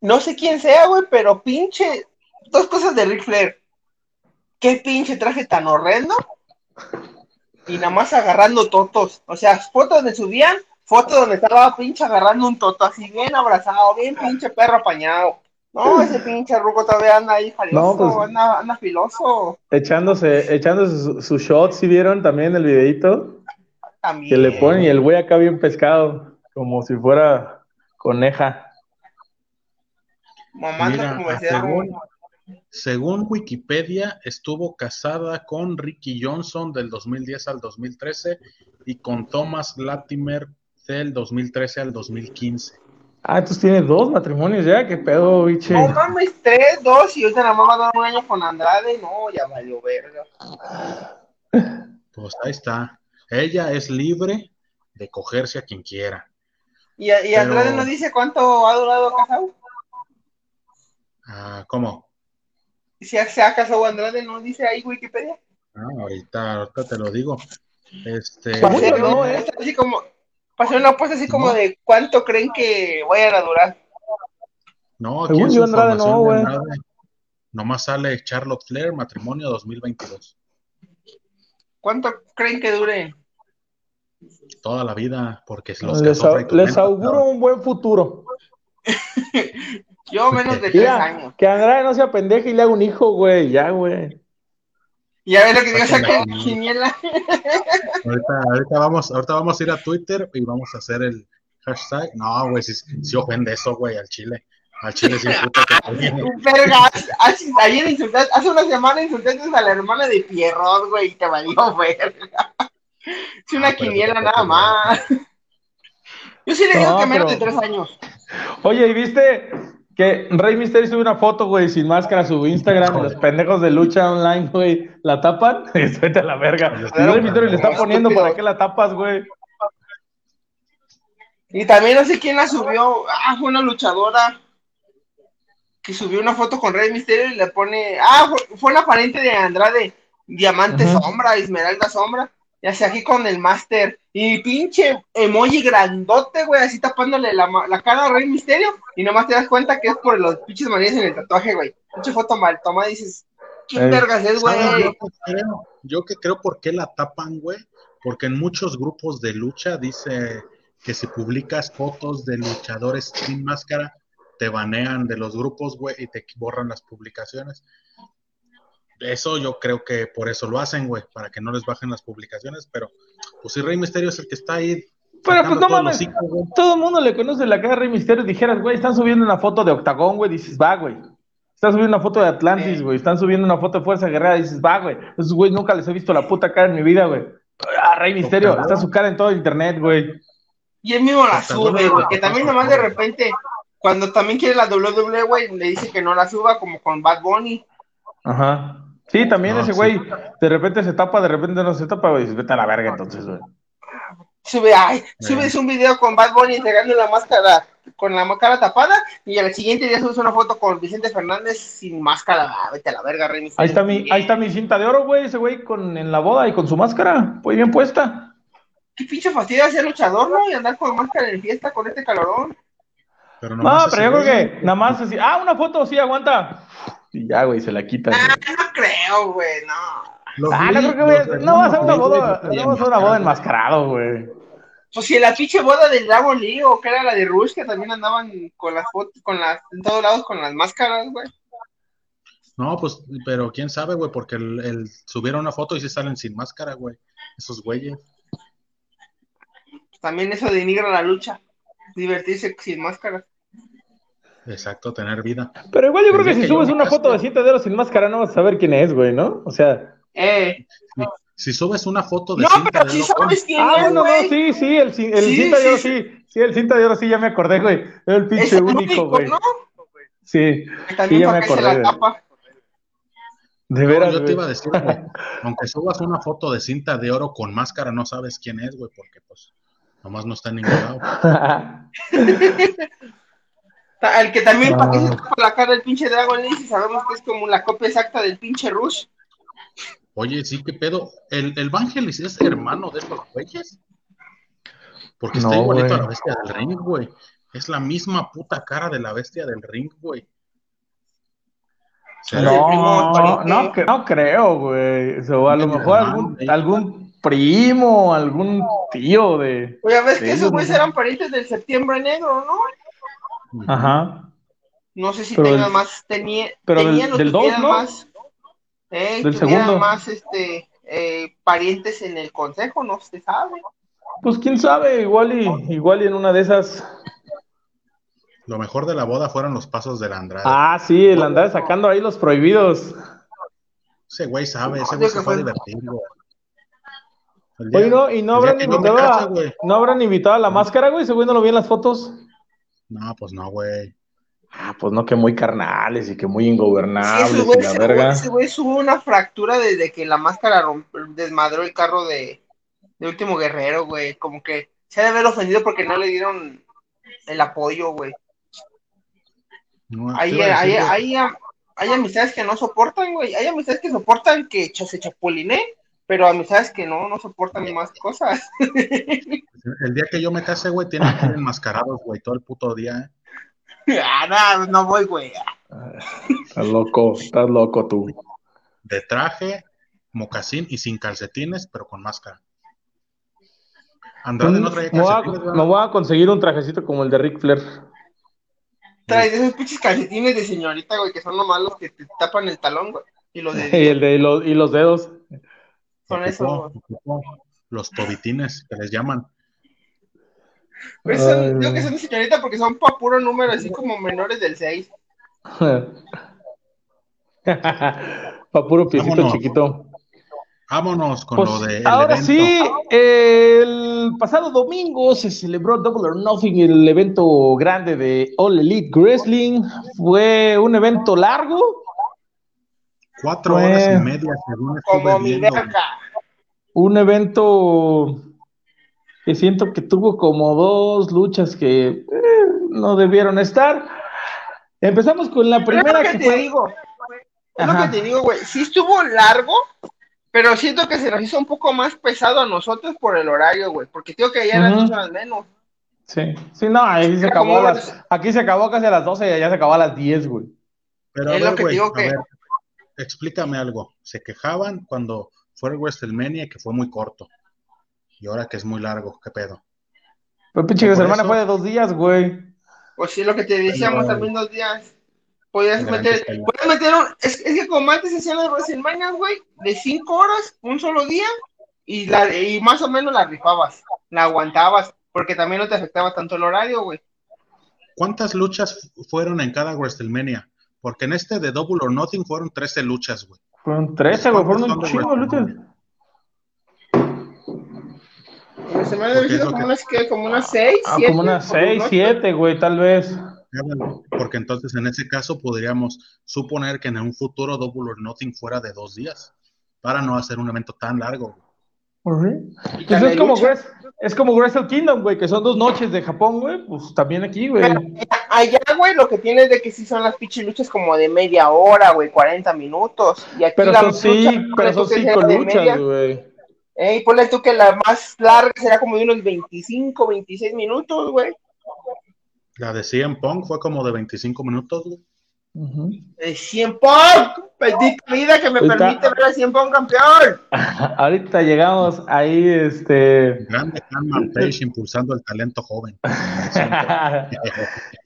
No sé quién sea, güey, pero pinche. Dos cosas de Ric Flair. Qué pinche traje tan horrendo. Y nada más agarrando totos. O sea, fotos donde subían, fotos donde estaba pinche agarrando un toto así bien abrazado, bien pinche perro apañado. No, ese pinche ruco todavía anda ahí jalioso, pues, anda, filoso. Echándose, echándose sus shots, ¿sí vieron también el videito? También. Que le ponen y el güey acá bien pescado, como si fuera coneja. Mira, como según, según Wikipedia, estuvo casada con Ricky Johnson del 2010 al 2013 y con Thomas Latimer del 2013 al 2015. Ah, entonces tiene dos matrimonios ya, qué pedo, biche. No mames, tres, dos, y ahorita la mamá da un año con Andrade, no, ya valió verga. Pues ahí está. Ella es libre de cogerse a quien quiera. ¿Y, y Andrade no dice cuánto ha durado casado? Ah, ¿cómo? Si se ha casado Andrade, ¿no dice ahí Wikipedia? Ah, ahorita, ahorita te lo digo. Este. no. Así como, Pasé una apuesta así como de cuánto creen que vayan a durar. No, aquí en Andrade, no, güey. Nomás sale Charlotte Flair, matrimonio 2022. ¿Cuánto creen que dure? Toda la vida, porque los les, les auguro un buen futuro. *laughs* Yo menos de tres años. Que Andrade no sea pendeja y le haga un hijo, güey, ya, güey. Y a ver lo que digo, Saquen la saca quiniela. *laughs* Ahorita, ahorita vamos, ahorita vamos a ir a Twitter y vamos a hacer el hashtag. No, güey, si, si ofende eso, güey, al chile. Al chile sin puta que Verga, hace- ayer insultaste, hace una semana insultaste a la hermana de Pierrot, güey, y te valió verga. Es una Ah, quiniela nada más. Yo sí le digo No, que menos pero- de tres años. Oye, ¿y viste que Rey Mysterio sube una foto, güey, sin máscara a su Instagram y los pendejos de lucha online, güey, la tapan? *laughs* Vete a la verga. Y Rey Mysterio le está poniendo, ¿para qué la tapas, güey? Y también no sé quién la subió. Ah, fue una luchadora que subió una foto con Rey Misterio y le pone. Ah, fue, una pariente de Andrade. Diamante. Sombra, Esmeralda Sombra. Ya sea aquí con el Master. Y pinche emoji grandote, güey, así tapándole la, la cara a Rey Misterio. Y nomás te das cuenta que es por los pinches manías en el tatuaje, güey. Pinche foto mal tomada y dices, ¿quién Ey. vergas es, ¿Sabes güey? Yo que creo, yo que creo por qué la tapan, güey. Porque en muchos grupos de lucha dice que si publicas fotos de luchadores sin máscara, te banean de los grupos, güey, y te borran las publicaciones. Eso yo creo que por eso lo hacen, güey, para que no les bajen las publicaciones, pero pues si Rey Misterio es el que está ahí. Pero pues no mames, hijos, todo el mundo le conoce la cara de Rey Mysterio. Dijeras, güey, están subiendo una foto de Octagón, güey, dices, va, güey. Están subiendo una foto de Atlantis, güey. Están subiendo una foto de Fuerza Guerrera, dices, va, güey. Esos güey nunca les he visto la puta cara en mi vida, güey. Ah, Rey Misterio, Octagón. está su cara en todo internet, güey. Y él mismo la sube, güey. Que también nomás de repente, cuando también quiere la WWE, güey, le dice que no la suba, como con Bad Bunny. Ajá. Sí, también No, ese sí. güey, de repente se tapa, de repente no se tapa, güey. Dices, vete a la verga entonces, güey. Sube, ay, Sí. subes un video con Bad Bunny entregando la máscara, con la cara tapada, y al siguiente día subes una foto con Vicente Fernández sin máscara. Ah, vete a la verga, Rey. Ahí está mi, ahí está mi cinta de oro, güey, ese güey con, en la boda y con su máscara, muy bien puesta. Qué pinche fastidio ser luchador, ¿no? Y andar con máscara en fiesta con este calorón. Pero No, pero yo creo que nada más así, ah, una foto, sí, aguanta. Y ya, güey, se la quita. güey. Ah, no creo, güey, no. los Ah, no creo que no va a ser una boda, güey, no va a ser una boda enmascarado, güey. Pues si la pinche boda del Dragon Lee o que era la de Rush, que también andaban con las fotos, con las, en todos lados con las máscaras, güey. No, pues, pero quién sabe, güey, porque el, el- subieron una foto y se salen sin máscara, güey. Esos güeyes. También eso denigra la lucha. Divertirse sin máscaras. Exacto, tener vida. Pero igual yo creo El que si subes una foto de siete dedos sin máscara no vas a saber quién es, güey, ¿no? O sea, Eh, Si subes una foto de no, cinta pero de si sabes quién ah, es, bueno, no, güey. sí, sí, el, el Sí, cinta de oro sí. sí, sí, el cinta de oro sí, ya me acordé, güey, era el pinche único, único, güey, ¿no? sí, Sí, ya me acordé, la tapa. de No, veras, yo te iba a decir, güey, aunque subas una foto de cinta de oro con máscara, no sabes quién es, güey, porque pues nomás no está en ningún lado. *laughs* El que también para que se tapa la cara del pinche Dragon Lee, si sabemos que es como la copia exacta del pinche Rush. Oye, sí, qué pedo. ¿El, el Vangelis es hermano de estos güeyes? Porque está No, igualito güey. a la bestia del ring, güey. Es la misma puta cara de la bestia del ring, güey. El No, no, no creo, güey. O sea, a lo mejor algún, algún primo, algún tío de. Oye, ves Sí, que esos güeyes eran parientes del septiembre negro, ¿no? Ajá. No sé si Pero tengan del- más, tenía, pero del- o del dos, ¿no? más, eh, Del segundo. más este eh, parientes en el consejo, no se sabe. Pues quién sabe, igual y, igual y en una de esas. Lo mejor de la boda fueron los pasos del Andrade. Ah, sí, el andar sacando ahí los prohibidos. Ese güey sabe, ese güey se fue a fue- divertir, güey. El día- Oye, no, y no el habrán invitado a, no habrán invitado a la máscara, güey, ese güey no lo vi en las fotos. No, pues no, güey. Ah, pues no, que muy carnales y que muy Sí, ingobernables ese güey, y la ese verga. güey- ese güey tuvo una fractura desde que la máscara romp- desmadró el carro de, de Último Guerrero, güey. Como que se ha de haber ofendido porque no le dieron el apoyo, güey. No, Hay, hay, hay, am- hay amistades que no soportan, güey. Hay amistades que soportan que se chapuline, pero amistades que no, no soportan más cosas. El día que yo me case, güey, tienen que ir enmascarados, güey, todo el puto día, ¿eh? ah, no, no voy, güey. Estás loco, estás loco tú. De traje, mocasín y sin calcetines, pero con máscara. Andrade no traía me, voy a, calcetines, me voy a conseguir un trajecito como el de Ric Flair. Traes esos pinches calcetines de señorita, güey, que son nomás los que te tapan el talón, güey. Y los, de *laughs* Y, el de los, y los dedos. Son Ocupó- eso. ocupó Los tobitines, que les llaman. Pues son- digo que son de señorita porque son pa' puro número, así como menores del 6. *laughs* Pa' puro piecito Vámonos. chiquito. Vámonos con Pues, lo del ahora evento. sí, el pasado domingo se celebró Double or Nothing, el evento grande de All Elite Wrestling. Fue un evento largo, Cuatro Fue- horas y media, según estuve Como mi viendo. verga. Un evento que siento que tuvo como dos luchas que eh, no debieron estar. Empezamos con la Es primera lo que que te fue. digo. Es lo que te digo, güey. Sí estuvo largo, pero siento que se nos hizo un poco más pesado a nosotros por el horario, güey. Porque tengo que ya eran dos horas menos. Sí, sí, no, ahí se acabó como las, aquí se acabó casi a las 12 y allá se acabó a las 10, güey. Pero a Es lo que digo a que- ver, explícame algo. Se quejaban cuando fue el WrestleMania que fue muy corto. Y ahora que es muy largo, ¿qué pedo? Pero pinche Por semana eso- fue de dos días, güey. Pues sí, lo que te decíamos también dos días. Podías meter, que- puedes meter un, es, es que como antes se hacían las WrestleMania, güey, de cinco horas, un solo día, y la, y más o menos la rifabas, la aguantabas, porque también no te afectaba tanto el horario, güey. ¿Cuántas luchas fueron en cada WrestleMania? Porque en este de Double or Nothing fueron 13 luchas, güey. Fueron 13, güey, fueron un ¿Cuántos son de chingo de Porque debe es ser lo como unas, ¿qué? Como unas seis, Ah, siete, como unas por 6, noche. 7, güey, tal vez. Porque entonces en ese caso podríamos suponer que en un futuro Double or Nothing fuera de dos días. Para no hacer un evento tan largo. güey. Y Pues también es como, lucha. Es como Wrestle Kingdom, güey, que son dos noches de Japón, güey. Pues también aquí, güey. Allá, güey, lo que tiene es de que sí son las pinches luchas como de media hora, güey, 40 minutos. Y aquí Pero la son lucha, sí, pero son cinco luchas, güey. Eh, y ponle tú que la más larga será como de unos 25, 26 minutos, güey. La de CM Punk fue como de 25 minutos, güey. Ujú. El 100 Punk, bendita vida que me Ahorita- permite ver al 100 Punk campeón. *laughs* Ahorita llegamos ahí, este. Grande Hanman Page impulsando el talento joven. *laughs*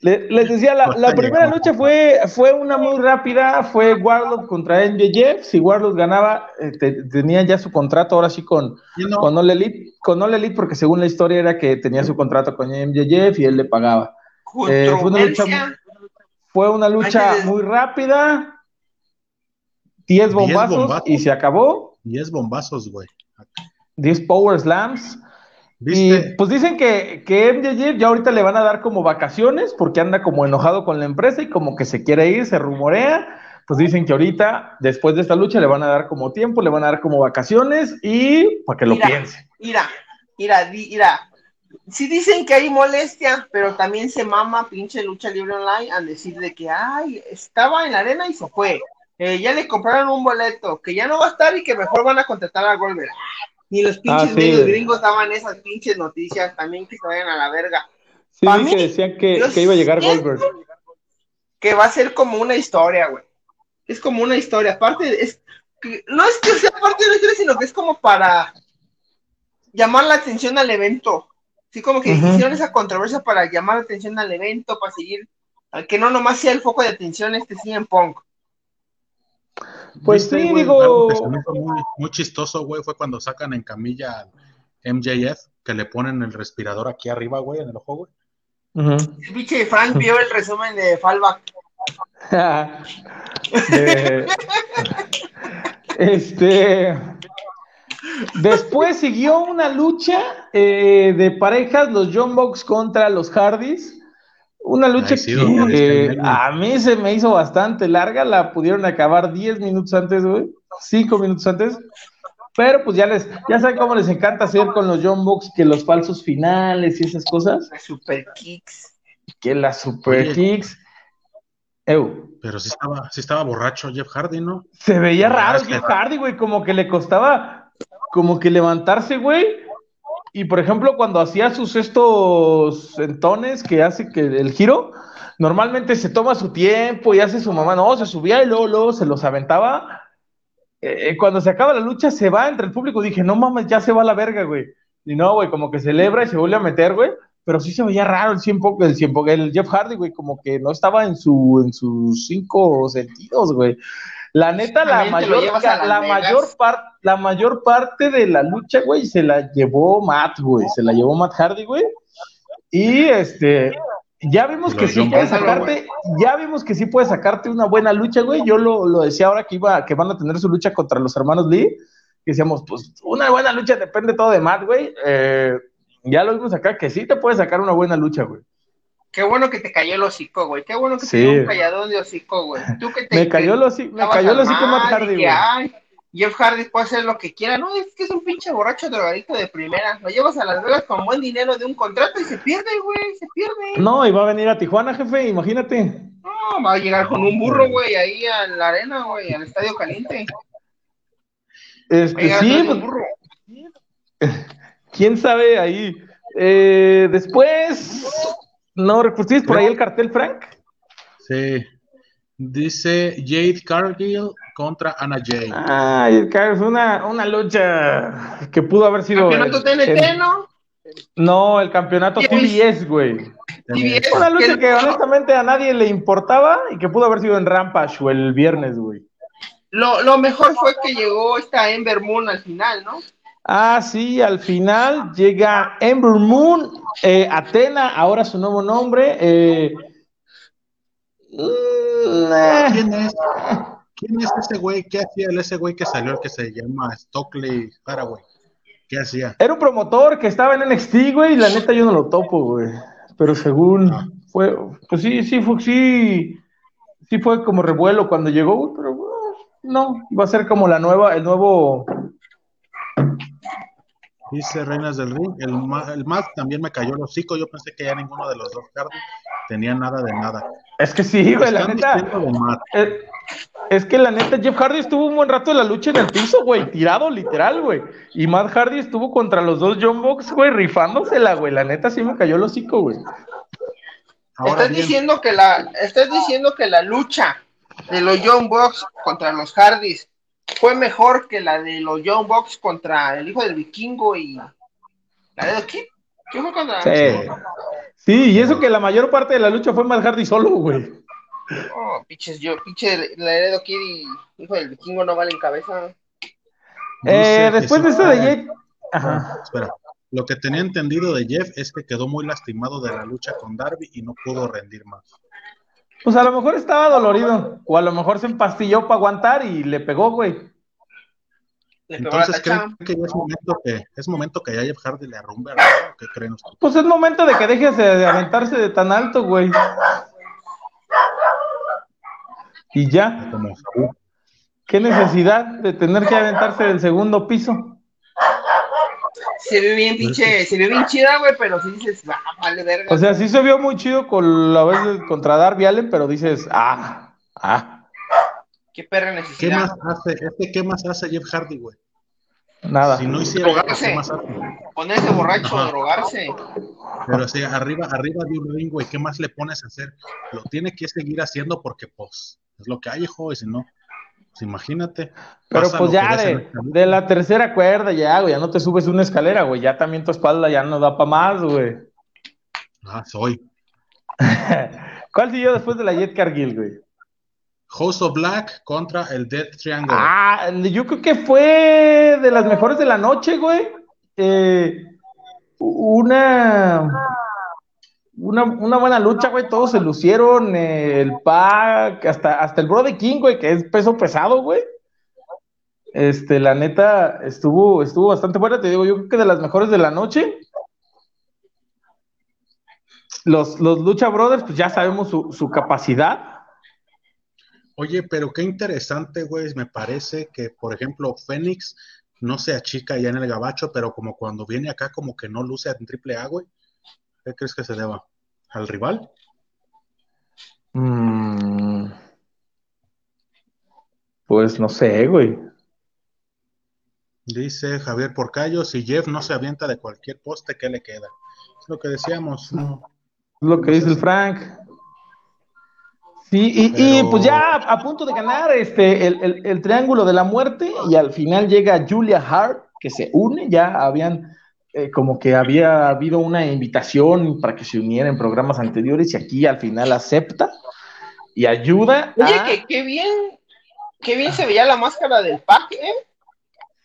Le- Les decía, la, la primera lucha fue, fue una muy rápida, fue Warlock contra MJF, si Warlock ganaba, eh, te- tenía ya su contrato ahora sí con, no, con All Elite, con All Elite, porque según la historia era que tenía su contrato con MJF y él le pagaba. Eh, fue una lucha. Fue una lucha muy rápida, 10 bombazos bombazos. y se acabó, 10 bombazos, güey. 10 Power Slams. Y pues dicen que, que MJF ya ahorita le van a dar como vacaciones porque anda como enojado con la empresa y como que se quiere ir, se rumorea. Pues dicen que ahorita, después de esta lucha, le van a dar como tiempo, le van a dar como vacaciones y para que lo Mira. piense. Mira, mira, mira. Sí dicen que hay molestia, pero también se mama pinche lucha libre online al decir de que, ay, estaba en la arena y se fue. Eh, ya le compraron un boleto, que ya no va a estar y que mejor van a contratar a Goldberg. Ni los pinches Ah, sí. medios gringos daban esas pinches noticias, también que se vayan a la verga. Sí, mí, que decían que, que iba a llegar Goldberg. Que va a ser como una historia, güey. Es como una historia. Aparte, es que- no es que sea parte de la historia, sino que es como para llamar la atención al evento. Sí, como que hicieron esa controversia para llamar la atención al evento, para seguir, al que no nomás sea el foco de atención este CM Punk. Pues ¿Viste, sí, güey? digo- muy, muy chistoso, güey, fue cuando sacan en camilla al MJF, que le ponen el respirador aquí arriba, güey, en el ojo, güey. El pinche Frank vio el resumen de Fallback. *laughs* De- *laughs* este. Después siguió una lucha eh, de parejas, los John Box contra los Hardys. Una lucha Ay, sí, que eh, a mí se me hizo bastante larga, la pudieron acabar 10 minutos antes, güey, 5 minutos antes. Pero pues ya les, ya saben cómo les encanta hacer con los John Box que los falsos finales y esas cosas, Super Kicks. que las super Oye. kicks. Ew. Pero sí estaba, sí estaba borracho Jeff Hardy, ¿no? Se veía La raro Jeff Hardy, güey, como que le costaba como que levantarse, güey. Y por ejemplo, cuando hacía sus estos sentones que hace que el giro, normalmente se toma su tiempo y hace su mamá, no, se subía y luego, luego se los aventaba. Eh, cuando se acaba la lucha, se va entre el público. Dije, no mames, ya se va a la verga, güey. Y no, güey, como que celebra y se vuelve a meter, güey. Pero sí se veía raro el tiempo, el tiempo, el Jeff Hardy, güey, como que no estaba en su, en sus cinco sentidos, güey. La neta, la mayor, la mayor parte, la mayor parte de la lucha, güey, se la llevó Matt, güey, se la llevó Matt Hardy, güey. Y este, ya vimos que sí puede sacarte, ya vimos que sí puede sacarte una buena lucha, güey. Yo lo, lo decía ahora que iba, que van a tener su lucha contra los hermanos Lee, que decíamos, pues, una buena lucha depende todo de Matt, güey. Eh, ya lo vimos acá, que sí te puede sacar una buena lucha, güey. Qué bueno que te cayó el hocico, güey. Qué bueno que Sí. te dio un calladón de hocico, güey. Tú que te Me cayó el hocico, me cayó el hocico Matt Hardy, güey. Jeff Hardy puede hacer lo que quiera. No, es que es un pinche borracho drogadicto de primera. Lo llevas a Las Vegas con buen dinero de un contrato y se pierde, güey. Se pierde. No, y va a venir a Tijuana, jefe, imagínate. No, va a llegar con un burro, güey, ahí a la arena, güey, al estadio caliente. Este, sí, pues, burro. *laughs* quién sabe ahí. Eh, después, no, tienes por ahí el cartel, Frank. Sí. Dice Jade Cargill contra Anna Jay. Ay, fue una, una lucha que pudo haber sido. Campeonato el- TNT, el- ¿no? no, el campeonato TBS. Güey. TBS, Una lucha que- que honestamente a nadie le importaba y que pudo haber sido en Rampage o el viernes, güey. Lo, lo mejor fue que llegó esta Ember Moon al final, ¿no? Ah, sí, al final llega Ember Moon, eh, Atena, ahora su nuevo nombre. Eh, eh, ¿Quién es? ¿Quién es ese güey? ¿Qué hacía el ese güey que salió, el que se llama Stockley Haraway? ¿Qué hacía? Era un promotor que estaba en NXT, güey, y la neta yo no lo topo, güey. Pero según Ah. fue, pues sí, sí, fue, sí, sí fue como revuelo cuando llegó, güey, pero eh, no, va a ser como la nueva, el nuevo, Dice Reinas del Ring. El, el Matt también me cayó el hocico. Yo pensé que ya ninguno de los dos Hardy tenía nada de nada. es que sí, güey, la neta, es que la neta Jeff Hardy estuvo un buen rato en la lucha en el piso, güey, tirado literal, güey, y Matt Hardy estuvo contra los dos John Box, güey, rifándosela, güey, la neta sí me cayó el hocico, güey. Ahora estás bien, diciendo que la, estás diciendo que la lucha de los Young Bucks contra los Hardys fue mejor que la de los Young Bucks contra el hijo del vikingo y la de Kid. ¿Qué fue contra? Sí. Sí, y eso que la mayor parte de la lucha fue Matt Hardy solo, güey. Oh, pinches, yo, pinche Laredo Kid y hijo del vikingo no valen cabeza. Eh, después de eso de Pérez. Jake. Ajá. Espera. Lo que tenía entendido de Jeff es que quedó muy lastimado de la lucha con Darby y no pudo rendir más. Pues a lo mejor estaba dolorido. O a lo mejor se empastilló para aguantar y le pegó, güey. Entonces. ¿creen que ya es momento que, es momento que ya Jeff Hardy le arrumbe a la ¿Qué creen ustedes? Pues es momento de que dejes de de aventarse de tan alto, güey. Y ya, Saúl. qué necesidad de tener que aventarse del segundo piso. Se ve bien, pinche, se ve bien chida, güey, pero si dices, ah, vale verga. O sea, sí se vio muy chido con la vez de- contra Darby Allen, pero dices, ah, ah, qué perra ¿Qué necesidad. más hace? Este, ¿Qué más hace Jeff Hardy, güey? nada. Si no hiciera Drogarse. ¿qué más hace? Ponerse borracho, Ajá. drogarse. Pero sí, arriba, arriba de un ring, güey, ¿qué más le pones a hacer? Lo tiene que seguir haciendo porque, pues, es lo que hay, hijo, y si no, pues imagínate. Pero pues ya de, de la tercera cuerda, ya, güey, ya no te subes una escalera, güey, ya también tu espalda ya no da para más, güey. Ah, soy. *laughs* ¿Cuál siguió después de la Jet Cargill, güey? House of Black contra el Death Triangle. Ah, yo creo que fue de las mejores de la noche, güey. Eh, una, una, una buena lucha, güey. Todos se lucieron. eh, el Pac, hasta, hasta el Brody King, güey, que es peso pesado, güey. Este, la neta, estuvo, estuvo bastante buena. Te digo, yo creo que de las mejores de la noche. Los, los Lucha Brothers, pues ya sabemos su, su capacidad. Oye, pero qué interesante, güey, me parece que, por ejemplo, Fénix no se achica ya en el gabacho, pero como cuando viene acá como que no luce en triple A, güey. ¿Qué crees que se deba? ¿Al rival? Mm. Pues no sé, güey. Dice Javier Porcayo, si Jeff no se avienta de cualquier poste, ¿qué le queda? Es lo que decíamos. Es lo que dice el Frank. Sí, y, pues ya a punto de ganar este el, el- el triángulo de la muerte, y al final llega Julia Hart, que se une, ya habían eh, como que había habido una invitación para que se uniera en programas anteriores, y aquí al final acepta y ayuda Oye, a- que qué bien, qué bien se veía la máscara del pack, ¿eh?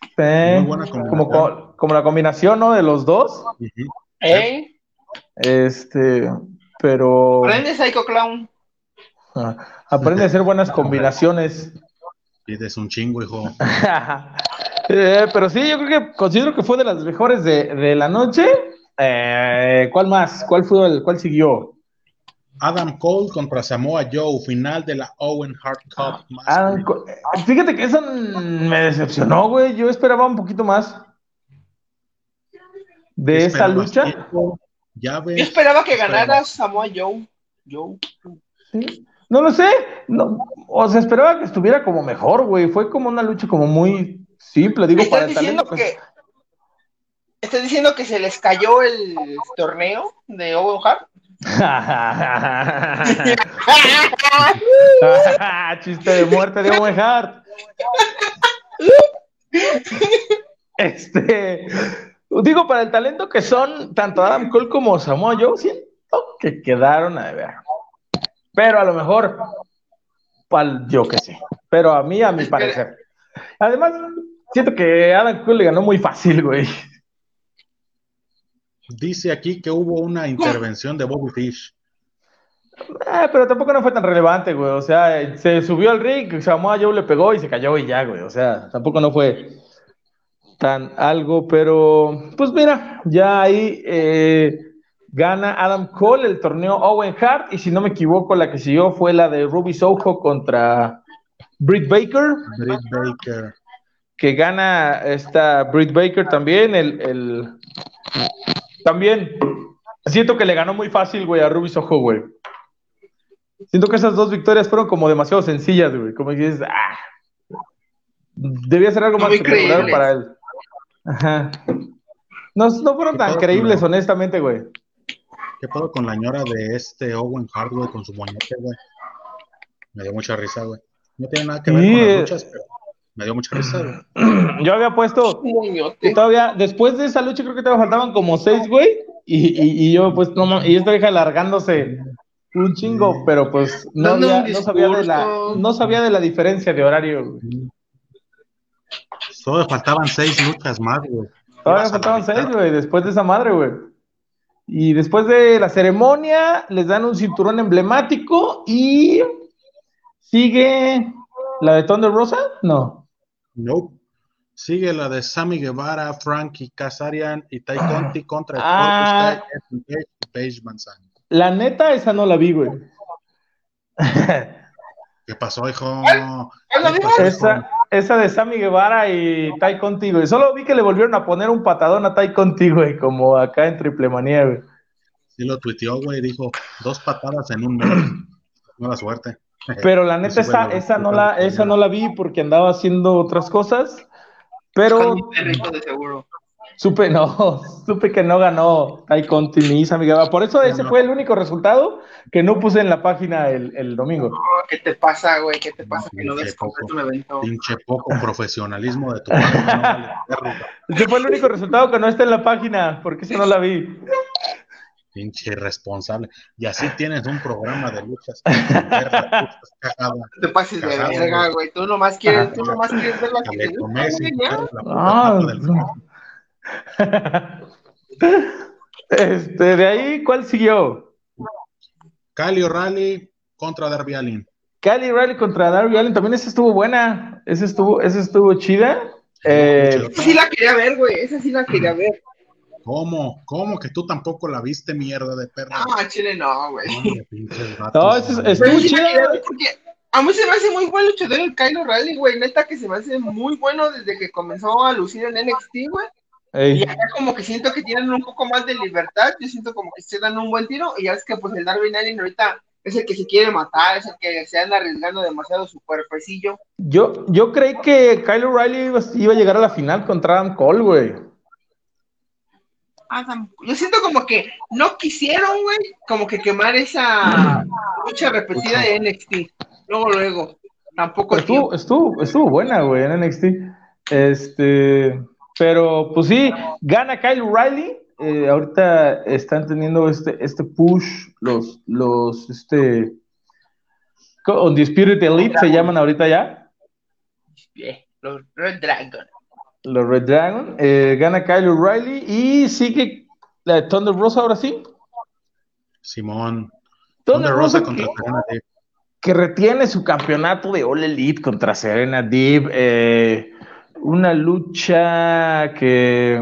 Sí, Muy buena como, como la combinación, ¿no? De los dos. ¿Eh? Este, pero Prende Psycho Clown. Ah, aprende a hacer buenas *laughs* combinaciones. Pides un chingo, hijo. *laughs* Eh, pero sí, yo creo que considero que fue de las mejores de, de la noche. Eh, ¿Cuál más? ¿Cuál fue el, cuál siguió? Adam Cole contra Samoa Joe, final de la Owen Hart Cup. Adam masculina. Co- eh, fíjate que eso me decepcionó, güey. Yo esperaba un poquito más de ¿Qué esa lucha. tiempo? Yo esperaba que ganara Samoa Joe. Joe. Sí. No lo sé. No, o sea, esperaba que estuviera como mejor, güey. Fue como una lucha como muy simple, digo, para ¿Estás el diciendo talento. que- que estás diciendo que se les cayó el torneo de Owen Hart? *laughs* Chiste de muerte de Owen Hart. Este, digo, para el talento que son tanto Adam Cole como Samoa Joe, siento que quedaron a ver. Pero a lo mejor, pal, yo que sé. Pero a mí, a mi parecer. Además, siento que Adam Cole le ganó muy fácil, güey. Dice aquí que hubo una intervención de Bobby Fish. Eh, pero tampoco no fue tan relevante, güey. O sea, se subió al ring, Samoa Joe le pegó y se cayó y ya, güey. O sea, tampoco no fue tan algo, pero pues mira, ya ahí eh, gana Adam Cole el torneo Owen Hart y si no me equivoco, la que siguió fue la de Ruby Soho contra Britt Baker, Britt Baker. que gana esta Britt Baker también, el, el- también siento que le ganó muy fácil, güey, a Ruby Soho, güey. Siento que esas dos victorias fueron como demasiado sencillas, güey. Como que dices, ah, debía ser algo más espectacular para él. Ajá. No, no fueron tan creíbles, honestamente, güey. ¿Qué pedo con la ñora de este Owen Hart, güey, con su moñete, güey? Me dio mucha risa, güey. No tiene nada que ver Sí, con las luchas, pero me dio mucha risa, güey. *clears throat* Yo había puesto Un moñote. que todavía, después de esa lucha, creo que todavía faltaban como seis, güey. Y, y, y yo, pues, no mames, y esta vieja alargándose un chingo, pero pues no, había- no sabía de la, no sabía de la diferencia de horario, güey. Solo faltaban seis luchas más, güey. Todavía faltaban seis, güey, después de esa madre, güey. Y después de la ceremonia, les dan un cinturón emblemático y sigue la de Thunder Rosa, no. Nope. Sigue la de Sammy Guevara, Frankie Kazarian y Ty Conti contra Ah. Scorpio Sky, Ethan Page y Paige Manzano. La neta, esa no la vi, güey. ¿Qué pasó, hijo? ¿Cuál la ¿Qué vimos? pasó, hijo? esa, esa de Sammy Guevara y Tai Conti, güey. Solo vi que le volvieron a poner un patadón a Tai Conti, güey, como acá en Triple Manía, güey. Sí lo tuiteó, güey, dijo, dos patadas en un mes. *clears throat* Nueva suerte. Pero la neta, esa, esa, no la, esa no la vi porque andaba haciendo otras cosas. Pero Con mi perrito de seguro. Supe, no, *laughs* supe que no ganó Tai Conti ni Sammy Guevara. Por eso ese No. fue el único resultado que no puse en la página el, el domingo. ¿Qué te pasa, güey? ¿Qué te pasa que no ves completo un evento? Pinche poco *laughs* profesionalismo de tu verga. Ese fue el único resultado que no está en la página, porque esa no la vi. Pinche irresponsable. Y así tienes un programa de luchas. Cagada. *laughs* Te pases de verga, güey. Tú nomás quieres, tú nomás quieres ver la que te gusta, Este, de ahí, ¿cuál siguió? Cali O'Reilly contra Darby Allin. Cali Riley contra Darby Allen, también esa estuvo buena, esa estuvo, esa estuvo chida. Eh, Esa sí la quería ver, güey. Esa sí la quería ver. ¿Cómo? ¿Cómo que tú tampoco la viste, mierda de perra? No, Chile no, güey. No, es- estuvo sí chida. a mí se me hace muy buen luchador el Kyle O'Reilly, güey. Neta que se me hace muy bueno desde que comenzó a lucir en NXT, güey. Ey, Y acá como que siento que tienen un poco más de libertad. Yo siento como que se dan un buen tiro. Y ya es que pues el Darby Allin ahorita es el que se quiere matar, es el que se anda arriesgando demasiado su cuerpecillo. yo, yo creí que Kyle O'Reilly iba, iba a llegar a la final contra Adam Cole, güey. Yo siento como que no quisieron, güey, como que quemar esa lucha repetida de NXT. Luego, luego. Tampoco estuvo, estuvo, estuvo buena, güey, en NXT. Este, pero pues sí, gana Kyle O'Reilly. Eh, ahorita están teniendo este, este push, los, los, este, Undisputed Elite se llaman ahorita ya. los Red Dragon. Los Red Dragon. Eh, gana Kyle O'Reilly y sigue la Thunder Rosa ahora sí. Simón. Thunder, Rosa, contra Serena Deeb. Que retiene su campeonato de All Elite contra Serena Deeb. Eh, una lucha que.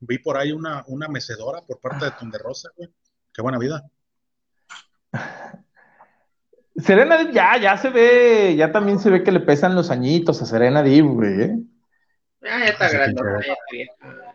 vi por ahí una, una mecedora por parte de Thunder Rosa, güey. Qué buena vida. *laughs* Serena Deeb ya, ya se ve, ya también se ve que le pesan los añitos a Serena güey. ¿eh? Ah, ya está grande.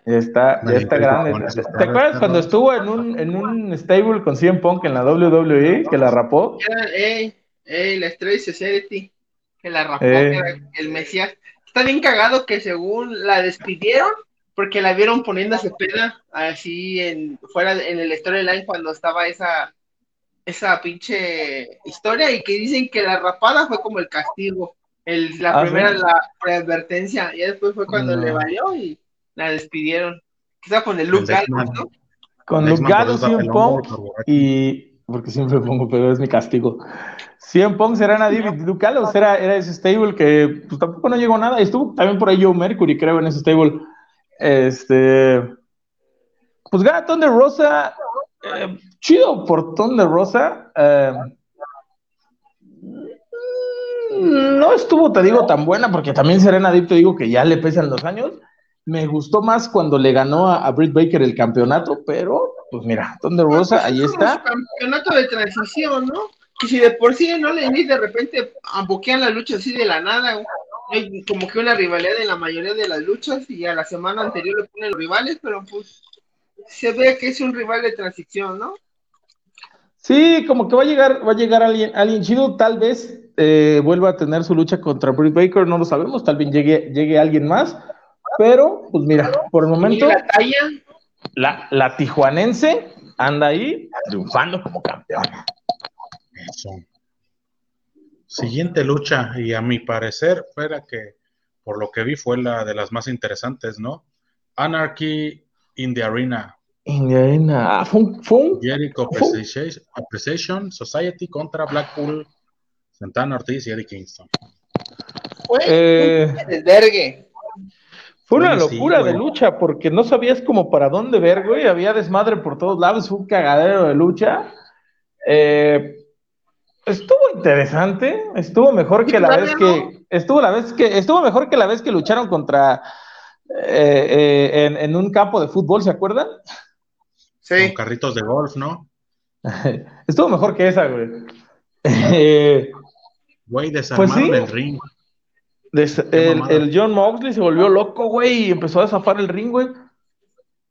Ya está, ya está grande. ¿Te acuerdas cuando estuvo en un, en un stable con CM Punk en la WWE que la rapó? Ey, ey, la Estrella Society que la rapó, eh. el Mesías. Está bien cagado que según la despidieron porque la vieron poniéndose pena así en fuera en el storyline cuando estaba esa esa pinche historia y que dicen que la rapada fue como el castigo. El, la ah, primera, la preadvertencia, y después fue cuando le valió y la despidieron. Quizá con el Luke Gallows, ¿no? Con Luke Gallows, un Punk y. Porque siempre pongo, pero es mi castigo. Cien Pong será nadie, Luke Gallows era, era ese stable que pues, tampoco no llegó a nada. Estuvo también por ahí Joe Mercury, creo, en ese stable. Este. Pues gana Thunder Rosa. Eh, chido por Thunder Rosa. Eh, no estuvo, te digo, tan buena, porque también Serena Deep, te digo que ya le pesan los años. Me gustó más cuando le ganó a, Britt Baker el campeonato, pero pues mira, Thunder Rosa, ahí está. Campeonato de transición, ¿no? Que si de por sí no le ni de repente amboquean la lucha así de la nada, hay como que una rivalidad en la mayoría de las luchas y a la semana anterior le ponen los rivales, pero pues se ve que es un rival de transición, ¿no? Sí, como que va a llegar, va a llegar alguien, alguien chido, tal vez eh, vuelva a tener su lucha contra Britt Baker, no lo sabemos, tal vez llegue, llegue alguien más, pero pues mira, por el momento la, la tijuanense anda ahí triunfando como campeona. Siguiente lucha, y a mi parecer, fuera que por lo que vi fue la de las más interesantes, ¿no? Anarchy in the Arena. Indiana. Ah, fue un, Jericho Appreciation, Society contra Blackpool, Santana Ortiz y Eddie Kingston. Fue eh, Fue una locura de lucha porque no sabías como para dónde ver, güey. Había desmadre por todos lados, fue un cagadero de lucha. Eh, estuvo interesante, estuvo mejor que la vez que estuvo la vez que estuvo mejor que la vez que lucharon contra eh, en, en, un campo de fútbol, ¿se acuerdan? Con carritos de golf, ¿no? *laughs* Estuvo mejor que esa, güey. *laughs* Güey, desarmaron pues el ring. El, John Moxley se volvió loco, güey, y empezó a zafar el ring, güey.